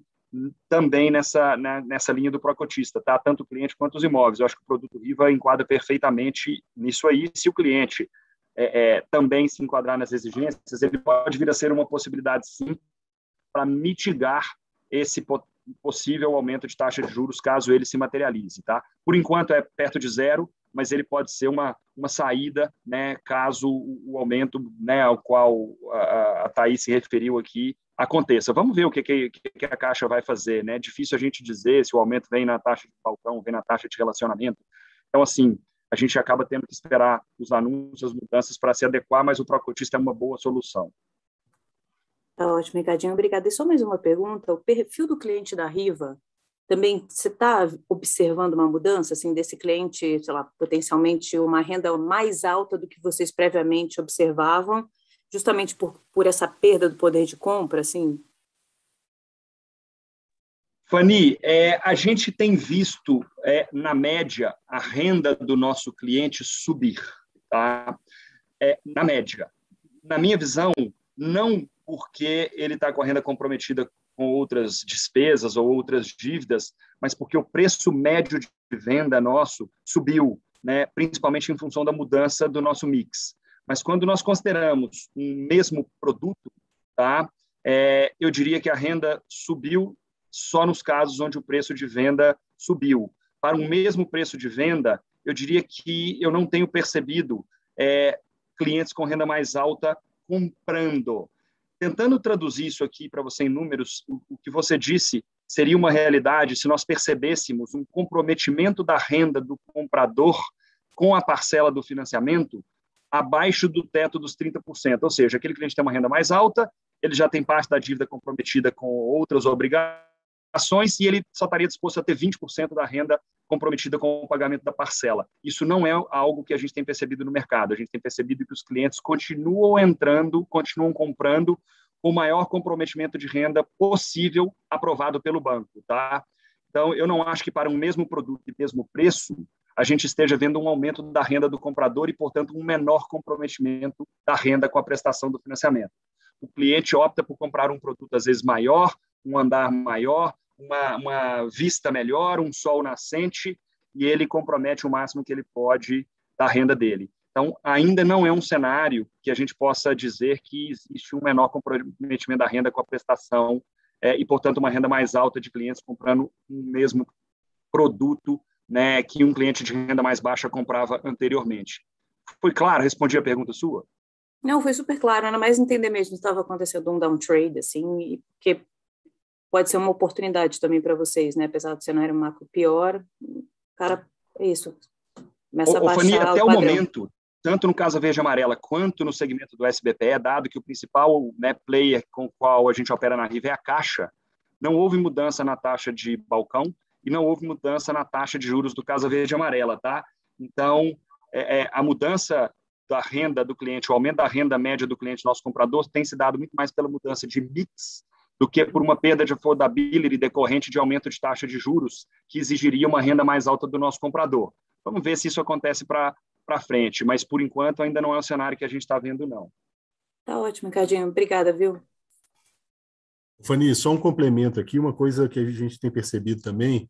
também nessa, né, nessa linha do Procotista, tá? tanto o cliente quanto os imóveis. Eu acho que o produto Riva enquadra perfeitamente nisso aí. Se o cliente é, é, também se enquadrar nas exigências, ele pode vir a ser uma possibilidade, sim, para mitigar esse possível aumento de taxa de juros caso ele se materialize, tá? Por enquanto é perto de zero, mas ele pode ser uma, uma saída, né, caso o aumento, né, ao qual a, a Thaís se referiu aqui aconteça. Vamos ver o que, que, que, a Caixa vai fazer, né? É difícil a gente dizer se o aumento vem na taxa de balcão, vem na taxa de relacionamento. Então, assim, a gente acaba tendo que esperar os anúncios, as mudanças para se adequar, mas o Procotista é uma boa solução. Tá ótimo, Ricardinho, obrigada. E só mais uma pergunta, o perfil do cliente da Riva, também você está observando uma mudança, assim, desse cliente, sei lá, potencialmente uma renda mais alta do que vocês previamente observavam, justamente por, por essa perda do poder de compra, assim? Fanny, é, a gente tem visto, é, na média, a renda do nosso cliente subir, tá? É, na média. Na minha visão, não porque ele está com a renda comprometida com outras despesas ou outras dívidas, mas porque o preço médio de venda nosso subiu, né, principalmente em função da mudança do nosso mix. Mas quando nós consideramos um mesmo produto, tá, é, eu diria que a renda subiu só nos casos onde o preço de venda subiu. Para um mesmo preço de venda, eu diria que eu não tenho percebido é, clientes com renda mais alta comprando. Tentando traduzir isso aqui para você em números, o, o que você disse seria uma realidade se nós percebêssemos um comprometimento da renda do comprador com a parcela do financiamento abaixo do teto dos 30%. Ou seja, aquele cliente tem uma renda mais alta, ele já tem parte da dívida comprometida com outras obrigações e ele só estaria disposto a ter 20% da renda comprometida com o pagamento da parcela. Isso não é algo que a gente tem percebido no mercado. A gente tem percebido que os clientes continuam entrando, continuam comprando com o maior comprometimento de renda possível aprovado pelo banco, tá? Então, eu não acho que para um mesmo produto e mesmo preço, a gente esteja vendo um aumento da renda do comprador e, portanto, um menor comprometimento da renda com a prestação do financiamento. O cliente opta por comprar um produto, às vezes, maior, um andar maior, uma, uma vista melhor, um sol nascente, e ele compromete o máximo que ele pode da renda dele. Então, ainda não é um cenário que a gente possa dizer que existe um menor comprometimento da renda com a prestação é, e, portanto, uma renda mais alta de clientes comprando um mesmo produto né, que um cliente de renda mais baixa comprava anteriormente. Foi claro? Respondi a pergunta sua? Não, foi super claro. Era mais entender mesmo se estava acontecendo um downtrade, assim, porque pode ser uma oportunidade também para vocês, né? Apesar do cenário macro pior, cara, é isso. Começa a baixar Fania, até o, o momento, tanto no Casa Verde Amarela quanto no segmento do SBPE, dado que o principal né, player com o qual a gente opera na Riva é a Caixa, não houve mudança na taxa de balcão, e não houve mudança na taxa de juros do Casa Verde Amarela, tá? Então, é, é, a mudança da renda do cliente, o aumento da renda média do cliente, nosso comprador, tem se dado muito mais pela mudança de mix do que por uma perda de affordability decorrente de aumento de taxa de juros, que exigiria uma renda mais alta do nosso comprador. Vamos ver se isso acontece para frente, mas por enquanto ainda não é o cenário que a gente está vendo, não. Tá ótimo, Cadinho. Obrigada, viu? Fani, só um complemento aqui, uma coisa que a gente tem percebido também,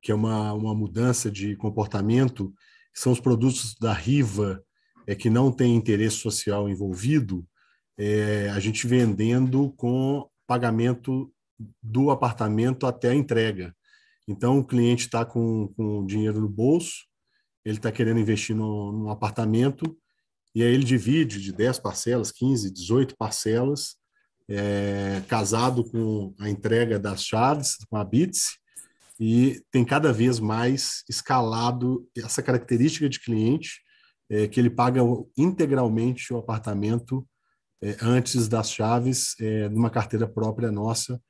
que é uma, uma mudança de comportamento, são os produtos da Riva, é, que não tem interesse social envolvido, é, a gente vendendo com pagamento do apartamento até a entrega. Então, o cliente está com, com dinheiro no bolso, ele está querendo investir no, apartamento, e aí ele divide de 10 parcelas, 15, 18 parcelas, é, casado com a entrega das chaves, com a Bits, e tem cada vez mais escalado essa característica de cliente, é, que ele paga integralmente o apartamento é, antes das chaves, é, numa carteira própria nossa.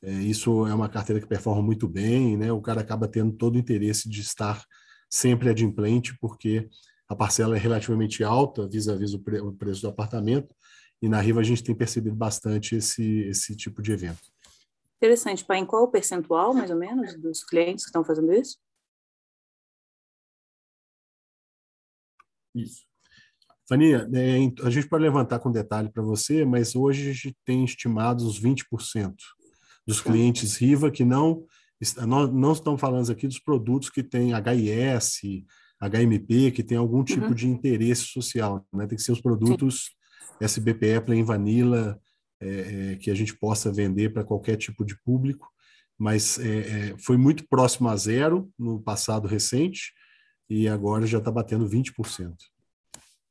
É, isso é uma carteira que performa muito bem, né? o cara acaba tendo todo o interesse de estar sempre adimplente, porque a parcela é relativamente alta vis-à-vis -vis o, pre o preço do apartamento, e na Riva a gente tem percebido bastante esse, esse tipo de evento. Interessante. Pai, em qual o percentual, mais ou menos, dos clientes que estão fazendo isso? Isso. Faninha, é, a gente pode levantar com detalhe para você, mas hoje a gente tem estimados os 20% dos clientes Riva que não, não, não estão falando aqui dos produtos que têm HIS, HMP, que tem algum tipo uhum. de interesse social. Né? Tem que ser os produtos SBPE Plain Vanilla, é, é, que a gente possa vender para qualquer tipo de público, mas é, é foi muito próximo a zero no passado recente e agora já está batendo 20%.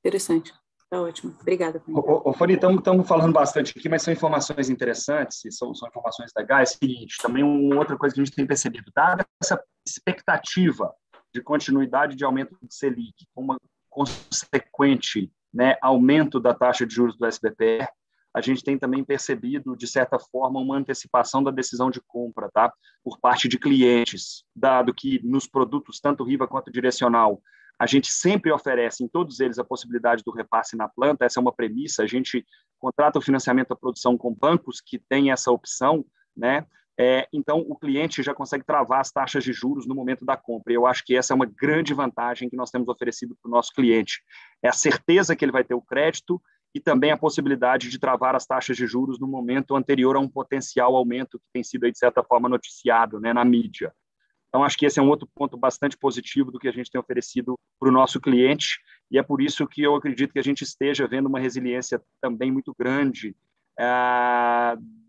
Interessante. Está ótimo. Obrigada. Ô, ô, Fani, estamos falando bastante aqui, mas são informações interessantes, são, são informações legais. É o seguinte, também uma outra coisa que a gente tem percebido, dada essa expectativa de continuidade de aumento do Selic, uma consequente né, aumento da taxa de juros do SBPR, a gente tem também percebido, de certa forma, uma antecipação da decisão de compra, tá? Por parte de clientes, dado que nos produtos, tanto Riva quanto Direcional, a gente sempre oferece em todos eles a possibilidade do repasse na planta, essa é uma premissa, a gente contrata o financiamento da produção com bancos que têm essa opção, né? É, então, o cliente já consegue travar as taxas de juros no momento da compra. E eu acho que essa é uma grande vantagem que nós temos oferecido para o nosso cliente. É a certeza que ele vai ter o crédito e também a possibilidade de travar as taxas de juros no momento anterior a um potencial aumento que tem sido, de certa forma, noticiado né, na mídia. Então, acho que esse é um outro ponto bastante positivo do que a gente tem oferecido para o nosso cliente, e é por isso que eu acredito que a gente esteja vendo uma resiliência também muito grande é,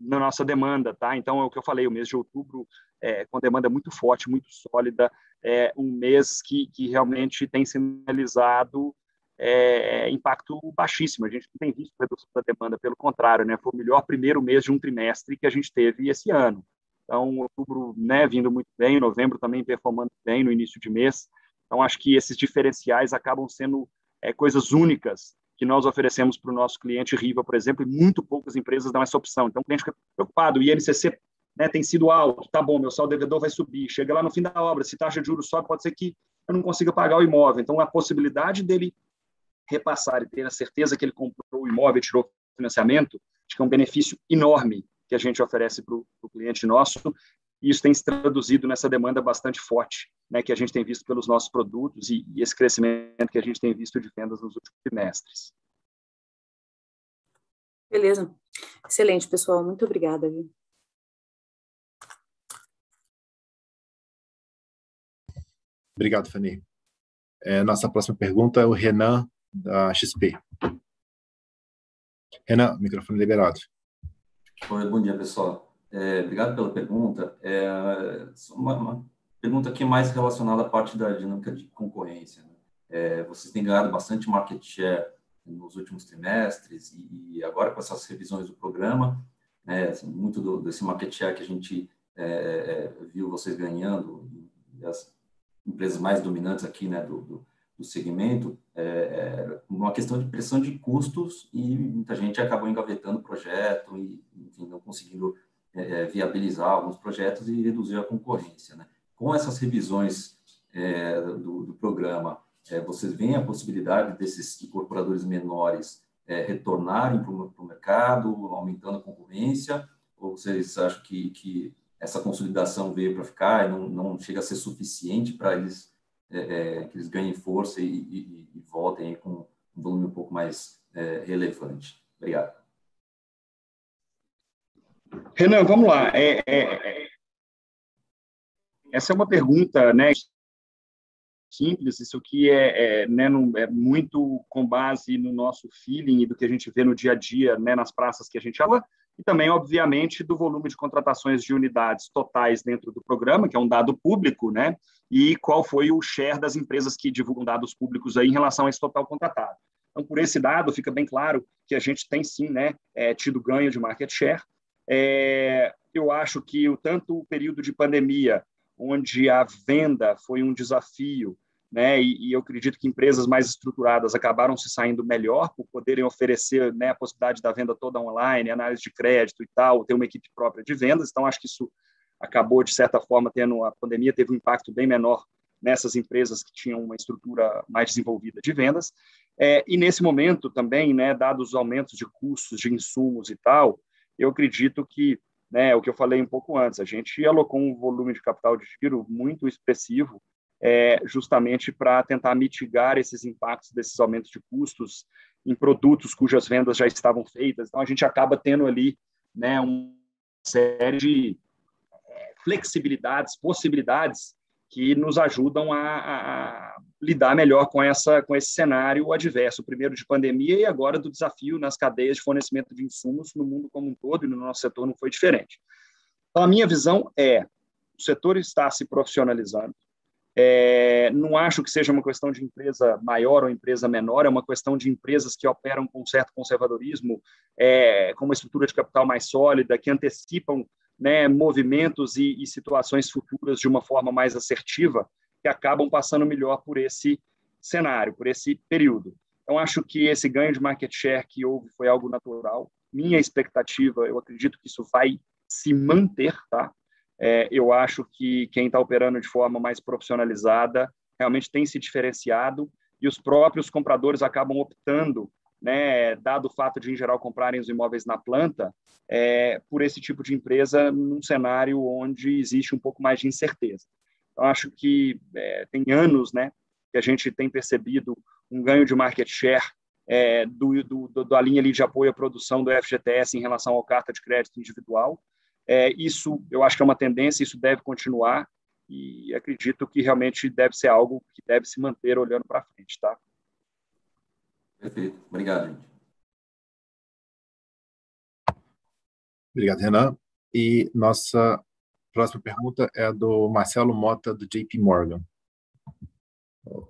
na nossa demanda, tá? Então, é o que eu falei, o mês de outubro é, com demanda muito forte, muito sólida, é, um mês que, que realmente tem sinalizado é, impacto baixíssimo. A gente não tem visto redução da demanda, pelo contrário, né? Foi o melhor primeiro mês de um trimestre que a gente teve esse ano. Então, outubro, né, vindo muito bem, novembro também performando bem no início de mês. Então, acho que esses diferenciais acabam sendo é, coisas únicas que nós oferecemos para o nosso cliente Riva, por exemplo, e muito poucas empresas dão essa opção. Então, o cliente fica preocupado, o INCC né, tem sido alto, tá bom, meu saldo devedor vai subir, chega lá no fim da obra, se taxa de juros sobe, pode ser que eu não consiga pagar o imóvel. Então, a possibilidade dele repassar e ter a certeza que ele comprou o imóvel e tirou financiamento, acho que é um benefício enorme que a gente oferece para o cliente nosso, e isso tem se traduzido nessa demanda bastante forte, né, que a gente tem visto pelos nossos produtos e, e esse crescimento que a gente tem visto de vendas nos últimos trimestres. Beleza. Excelente, pessoal. Muito obrigada. Viu? Obrigado, Fanny. É, nossa próxima pergunta é o Renan, da XP. Renan, microfone liberado. Oi, bom dia, pessoal. É, obrigado pela pergunta. É, uma, uma, pergunta aqui mais relacionada à parte da dinâmica de concorrência. Né? É, vocês têm ganhado bastante market share nos últimos trimestres e, e agora com essas revisões do programa, né, assim, muito do, desse market share que a gente é, é, viu vocês ganhando, as empresas mais dominantes aqui né, do, do, do segmento, é, é, uma questão de pressão de custos e muita gente acabou engavetando o projeto e, enfim, não conseguindo é, é, viabilizar alguns projetos e reduzir a concorrência. Né? Com essas revisões é, do, do, programa, é, vocês veem a possibilidade desses incorporadores menores retornarem para o mercado, aumentando a concorrência, ou vocês acham que, que essa consolidação veio para ficar e não, não chega a ser suficiente para eles é, é, que eles ganhem força e, e, e voltem com um volume um pouco mais é, relevante. Obrigado. Renan, vamos lá. É, é, essa é uma pergunta, né, simples, isso aqui é, é, né, no, é, muito com base no nosso feeling e do que a gente vê no dia a dia, né, nas praças que a gente fala, e também, obviamente, do volume de contratações de unidades totais dentro do programa, que é um dado público, né? E qual foi o share das empresas que divulgam dados públicos aí em relação a esse total contratado. Então, por esse dado, fica bem claro que a gente tem sim, né, é, tido ganho de market share. É, eu acho que o tanto o período de pandemia, onde a venda foi um desafio, né? E, e, eu acredito que empresas mais estruturadas acabaram se saindo melhor por poderem oferecer né, a possibilidade da venda toda online, análise de crédito e tal, ter uma equipe própria de vendas. Então, acho que isso acabou, de certa forma, tendo a pandemia, teve um impacto bem menor nessas empresas que tinham uma estrutura mais desenvolvida de vendas. É, e nesse momento também, né, dados os aumentos de custos de insumos e tal, eu acredito que, né, o que eu falei um pouco antes, a gente alocou um volume de capital de giro muito expressivo é, justamente para tentar mitigar esses impactos desses aumentos de custos em produtos cujas vendas já estavam feitas. Então, a gente acaba tendo ali né, uma série de é, flexibilidades, possibilidades que nos ajudam a, a, lidar melhor com essa com esse cenário adverso, primeiro de pandemia e agora do desafio nas cadeias de fornecimento de insumos no mundo como um todo e no nosso setor não foi diferente. Então a minha visão é o setor está se profissionalizando, é, não acho que seja uma questão de empresa maior ou empresa menor, é uma questão de empresas que operam com certo conservadorismo, é, com uma estrutura de capital mais sólida, que antecipam né, movimentos e, e, situações futuras de uma forma mais assertiva, que acabam passando melhor por esse cenário, por esse período. Então, acho que esse ganho de market share que houve foi algo natural. Minha expectativa, eu acredito que isso vai se manter, tá? É, eu acho que quem está operando de forma mais profissionalizada realmente tem se diferenciado e os próprios compradores acabam optando, né, dado o fato de, em geral, comprarem os imóveis na planta, é, por esse tipo de empresa num cenário onde existe um pouco mais de incerteza. Então, acho que é, tem anos né, que a gente tem percebido um ganho de market share é, do, do, da linha ali de apoio à produção do FGTS em relação à carta de crédito individual, é, isso, eu acho que é uma tendência, isso deve continuar e acredito que realmente deve ser algo que deve se manter olhando para frente, tá? Perfeito. Obrigado, gente. Obrigado, Renan. E nossa próxima pergunta é do Marcelo Mota, do JP Morgan.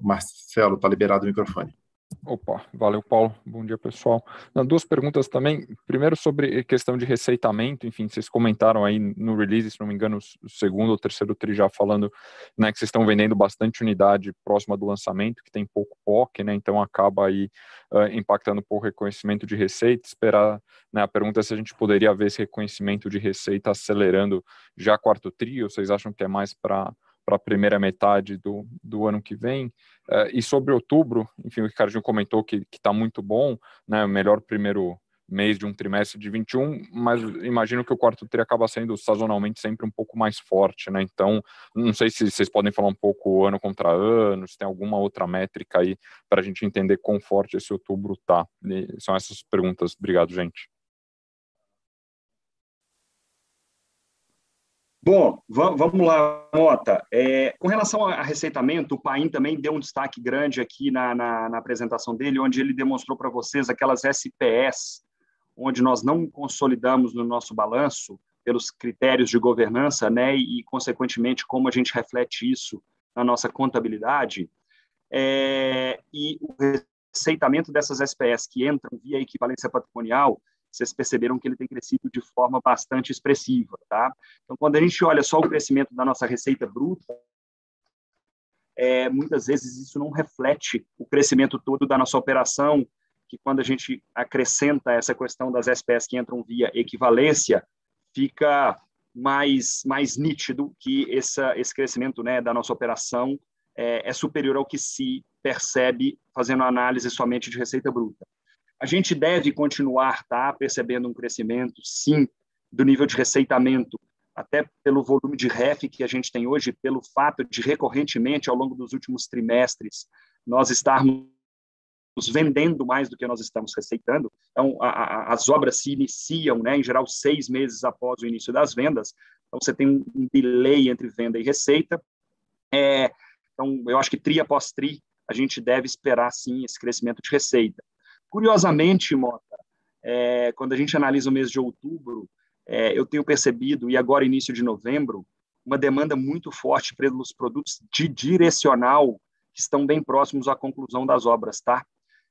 Marcelo, está liberado o microfone. Opa, valeu, Paulo. Bom dia, pessoal. duas perguntas também. Primeiro, sobre questão de receitamento. Enfim, vocês comentaram aí no release, se não me engano, o segundo ou terceiro tri já falando né, que vocês estão vendendo bastante unidade próxima do lançamento, que tem pouco POC, né? Então acaba aí uh, impactando por reconhecimento de receita. Esperar, né? A pergunta é se a gente poderia ver esse reconhecimento de receita acelerando já quarto tri, ou vocês acham que é mais para para a primeira metade do, do ano que vem. Uh, e sobre outubro, enfim, o Ricardinho comentou que está muito bom, né, o melhor primeiro mês de um trimestre de 21, mas imagino que o quarto tri acaba sendo sazonalmente sempre um pouco mais forte, né? Então, não sei se vocês podem falar um pouco ano contra ano, se tem alguma outra métrica aí para a gente entender quão forte esse outubro tá. E são essas perguntas. Obrigado, gente. Bom, vamos lá, Mota. É, com relação a receitamento, o Paim também deu um destaque grande aqui na, na, na apresentação dele, onde ele demonstrou para vocês aquelas SPS, onde nós não consolidamos no nosso balanço pelos critérios de governança, né, e, consequentemente, como a gente reflete isso na nossa contabilidade. É, e o receitamento dessas SPS que entram via equivalência patrimonial vocês perceberam que ele tem crescido de forma bastante expressiva, tá? Então, quando a gente olha só o crescimento da nossa receita bruta, é, muitas vezes isso não reflete o crescimento todo da nossa operação, que quando a gente acrescenta essa questão das SPS que entram via equivalência, fica mais mais nítido que essa, esse crescimento né, da nossa operação é, é superior ao que se percebe fazendo análise somente de receita bruta. A gente deve continuar tá, percebendo um crescimento, sim, do nível de receitamento, até pelo volume de REF que a gente tem hoje, pelo fato de recorrentemente, ao longo dos últimos trimestres, nós estarmos vendendo mais do que nós estamos receitando. Então, a, a, as obras se iniciam, né, em geral, seis meses após o início das vendas. Então, você tem um delay entre venda e receita. É, então, eu acho que tri após tri, a gente deve esperar, sim, esse crescimento de receita. Curiosamente, Mota, é, quando a gente analisa o mês de outubro, é, eu tenho percebido, e agora início de novembro, uma demanda muito forte pelos produtos de direcional que estão bem próximos à conclusão das obras, tá?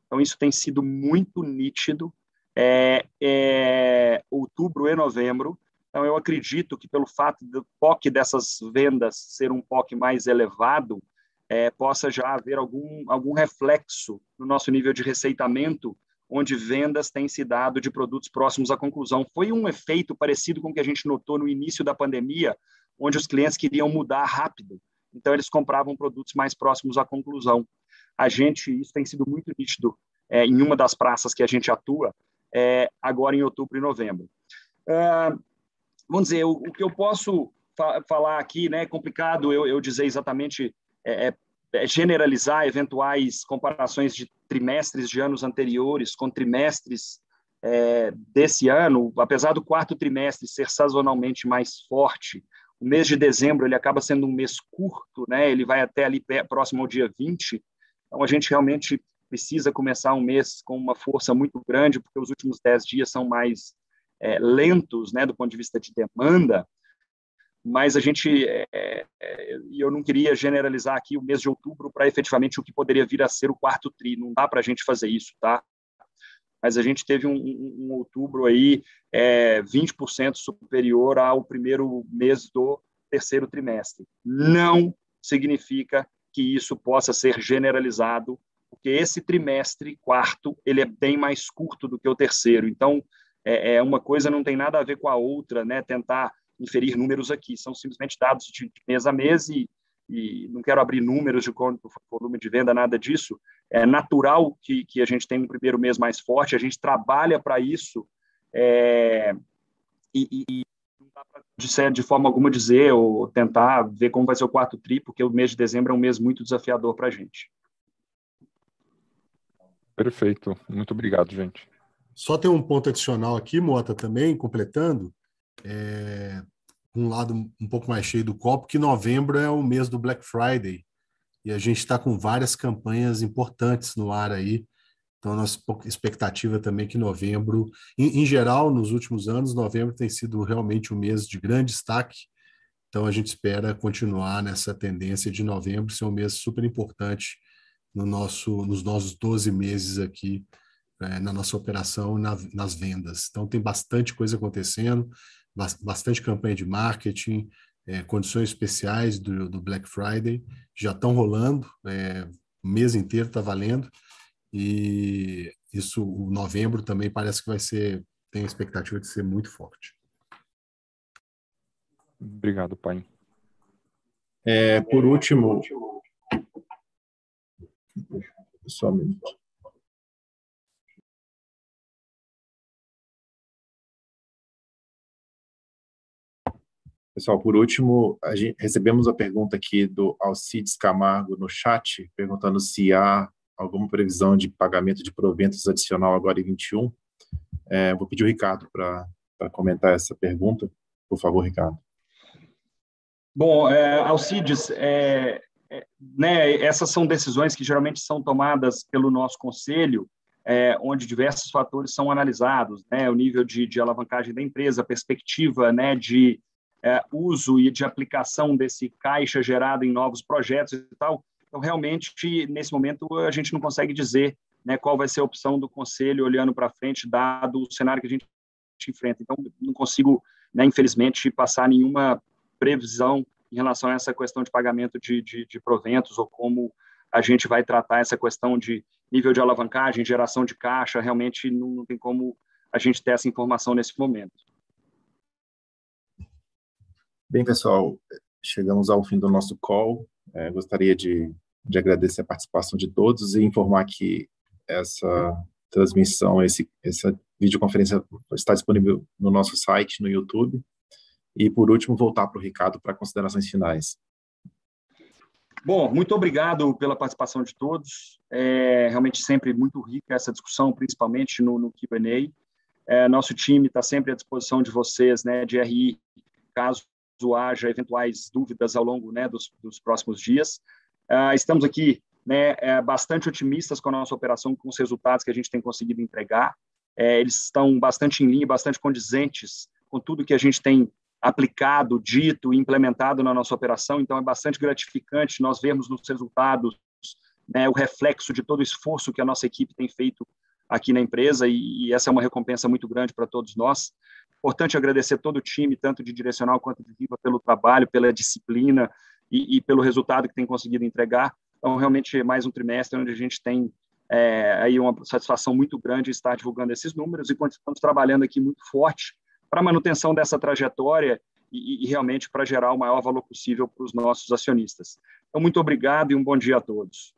Então, isso tem sido muito nítido. É, é, outubro e novembro. Então, eu acredito que pelo fato do POC dessas vendas ser um POC mais elevado, é, possa já haver algum, algum reflexo no nosso nível de receitamento, onde vendas têm se dado de produtos próximos à conclusão. Foi um efeito parecido com o que a gente notou no início da pandemia, onde os clientes queriam mudar rápido, então eles compravam produtos mais próximos à conclusão. A gente, isso tem sido muito nítido é, em uma das praças que a gente atua, é, agora em outubro e novembro. Uh, vamos dizer, o, o, que eu posso fa falar aqui, né, é complicado eu, eu dizer exatamente é, é, é, generalizar eventuais comparações de trimestres de anos anteriores com trimestres é, desse ano, apesar do quarto trimestre ser sazonalmente mais forte, o mês de dezembro ele acaba sendo um mês curto, né? Ele vai até ali próximo ao dia 20. Então a gente realmente precisa começar um mês com uma força muito grande, porque os últimos dez dias são mais é, lentos, né, do ponto de vista de demanda mas a gente, é, é, eu não queria generalizar aqui o mês de outubro para efetivamente o que poderia vir a ser o quarto tri, não dá para a gente fazer isso, tá? Mas a gente teve um, um, um outubro aí é, 20% superior ao primeiro mês do terceiro trimestre. Não significa que isso possa ser generalizado, porque esse trimestre quarto ele é bem mais curto do que o terceiro. Então, é, é uma coisa não tem nada a ver com a outra, né? Tentar inferir números aqui, são simplesmente dados de mês a mês e, e não quero abrir números de quanto volume de venda, nada disso. É natural que, que a gente tenha um primeiro mês mais forte, a gente trabalha para isso é, e, e, não dá para de, de forma alguma dizer ou tentar ver como vai ser o quarto tri, porque o mês de dezembro é um mês muito desafiador para a gente. Perfeito, muito obrigado, gente. Só tem um ponto adicional aqui, Mota, também, completando é, um lado um pouco mais cheio do copo, que novembro é o mês do Black Friday e a gente está com várias campanhas importantes no ar aí. Então, a nossa expectativa também é que novembro, em, em geral, nos últimos anos, novembro tem sido realmente um mês de grande destaque Então, a gente espera continuar nessa tendência de novembro ser um mês super importante no nosso, nos nossos 12 meses aqui é, na nossa operação, na, nas vendas. Então, tem bastante coisa acontecendo, bastante campanha de marketing, é, condições especiais do, do, Black Friday já estão rolando, é, o mês inteiro está valendo, e isso, o novembro também parece que vai ser, tem a expectativa de ser muito forte. Obrigado, pai. É, por último, só um minuto. Pessoal, por último, a gente, recebemos a pergunta aqui do Alcides Camargo no chat, perguntando se há alguma previsão de pagamento de proventos adicional agora em 21. É, vou pedir o Ricardo para comentar essa pergunta. Por favor, Ricardo. Bom, é, Alcides, é, é, né, essas são decisões que geralmente são tomadas pelo nosso conselho, é, onde diversos fatores são analisados, né, o nível de, de alavancagem da empresa, a perspectiva né, de é, uso e de aplicação desse caixa gerado em novos projetos e tal. Então, realmente, nesse momento, a gente não consegue dizer né, qual vai ser a opção do conselho olhando para frente, dado o cenário que a gente enfrenta. Então, não consigo, né, infelizmente, passar nenhuma previsão em relação a essa questão de pagamento de, de, de proventos ou como a gente vai tratar essa questão de nível de alavancagem, geração de caixa. Realmente, não, não tem como a gente ter essa informação nesse momento. Bem, pessoal, chegamos ao fim do nosso call. É, gostaria de, de agradecer a participação de todos e informar que essa transmissão, esse, essa videoconferência está disponível no nosso site, no YouTube. E, por último, voltar para o Ricardo para considerações finais. Bom, muito obrigado pela participação de todos. É realmente sempre muito rica essa discussão, principalmente no, no Q&A. É, nosso time está sempre à disposição de vocês, né, de RI, caso haja eventuais dúvidas ao longo né, dos, dos próximos dias. Uh, estamos aqui né, é, bastante otimistas com a nossa operação, com os resultados que a gente tem conseguido entregar. É, eles estão bastante em linha, bastante condizentes com tudo que a gente tem aplicado, dito e implementado na nossa operação. Então, é bastante gratificante nós vermos nos resultados né, o reflexo de todo o esforço que a nossa equipe tem feito aqui na empresa e, e essa é uma recompensa muito grande para todos nós. Importante agradecer todo o time, tanto de direcional quanto de Viva, pelo trabalho, pela disciplina e, e pelo resultado que tem conseguido entregar. Então, realmente, mais um trimestre onde a gente tem é, aí uma satisfação muito grande estar divulgando esses números e continuamos trabalhando aqui muito forte para a manutenção dessa trajetória e, e realmente para gerar o maior valor possível para os nossos acionistas. Então, muito obrigado e um bom dia a todos.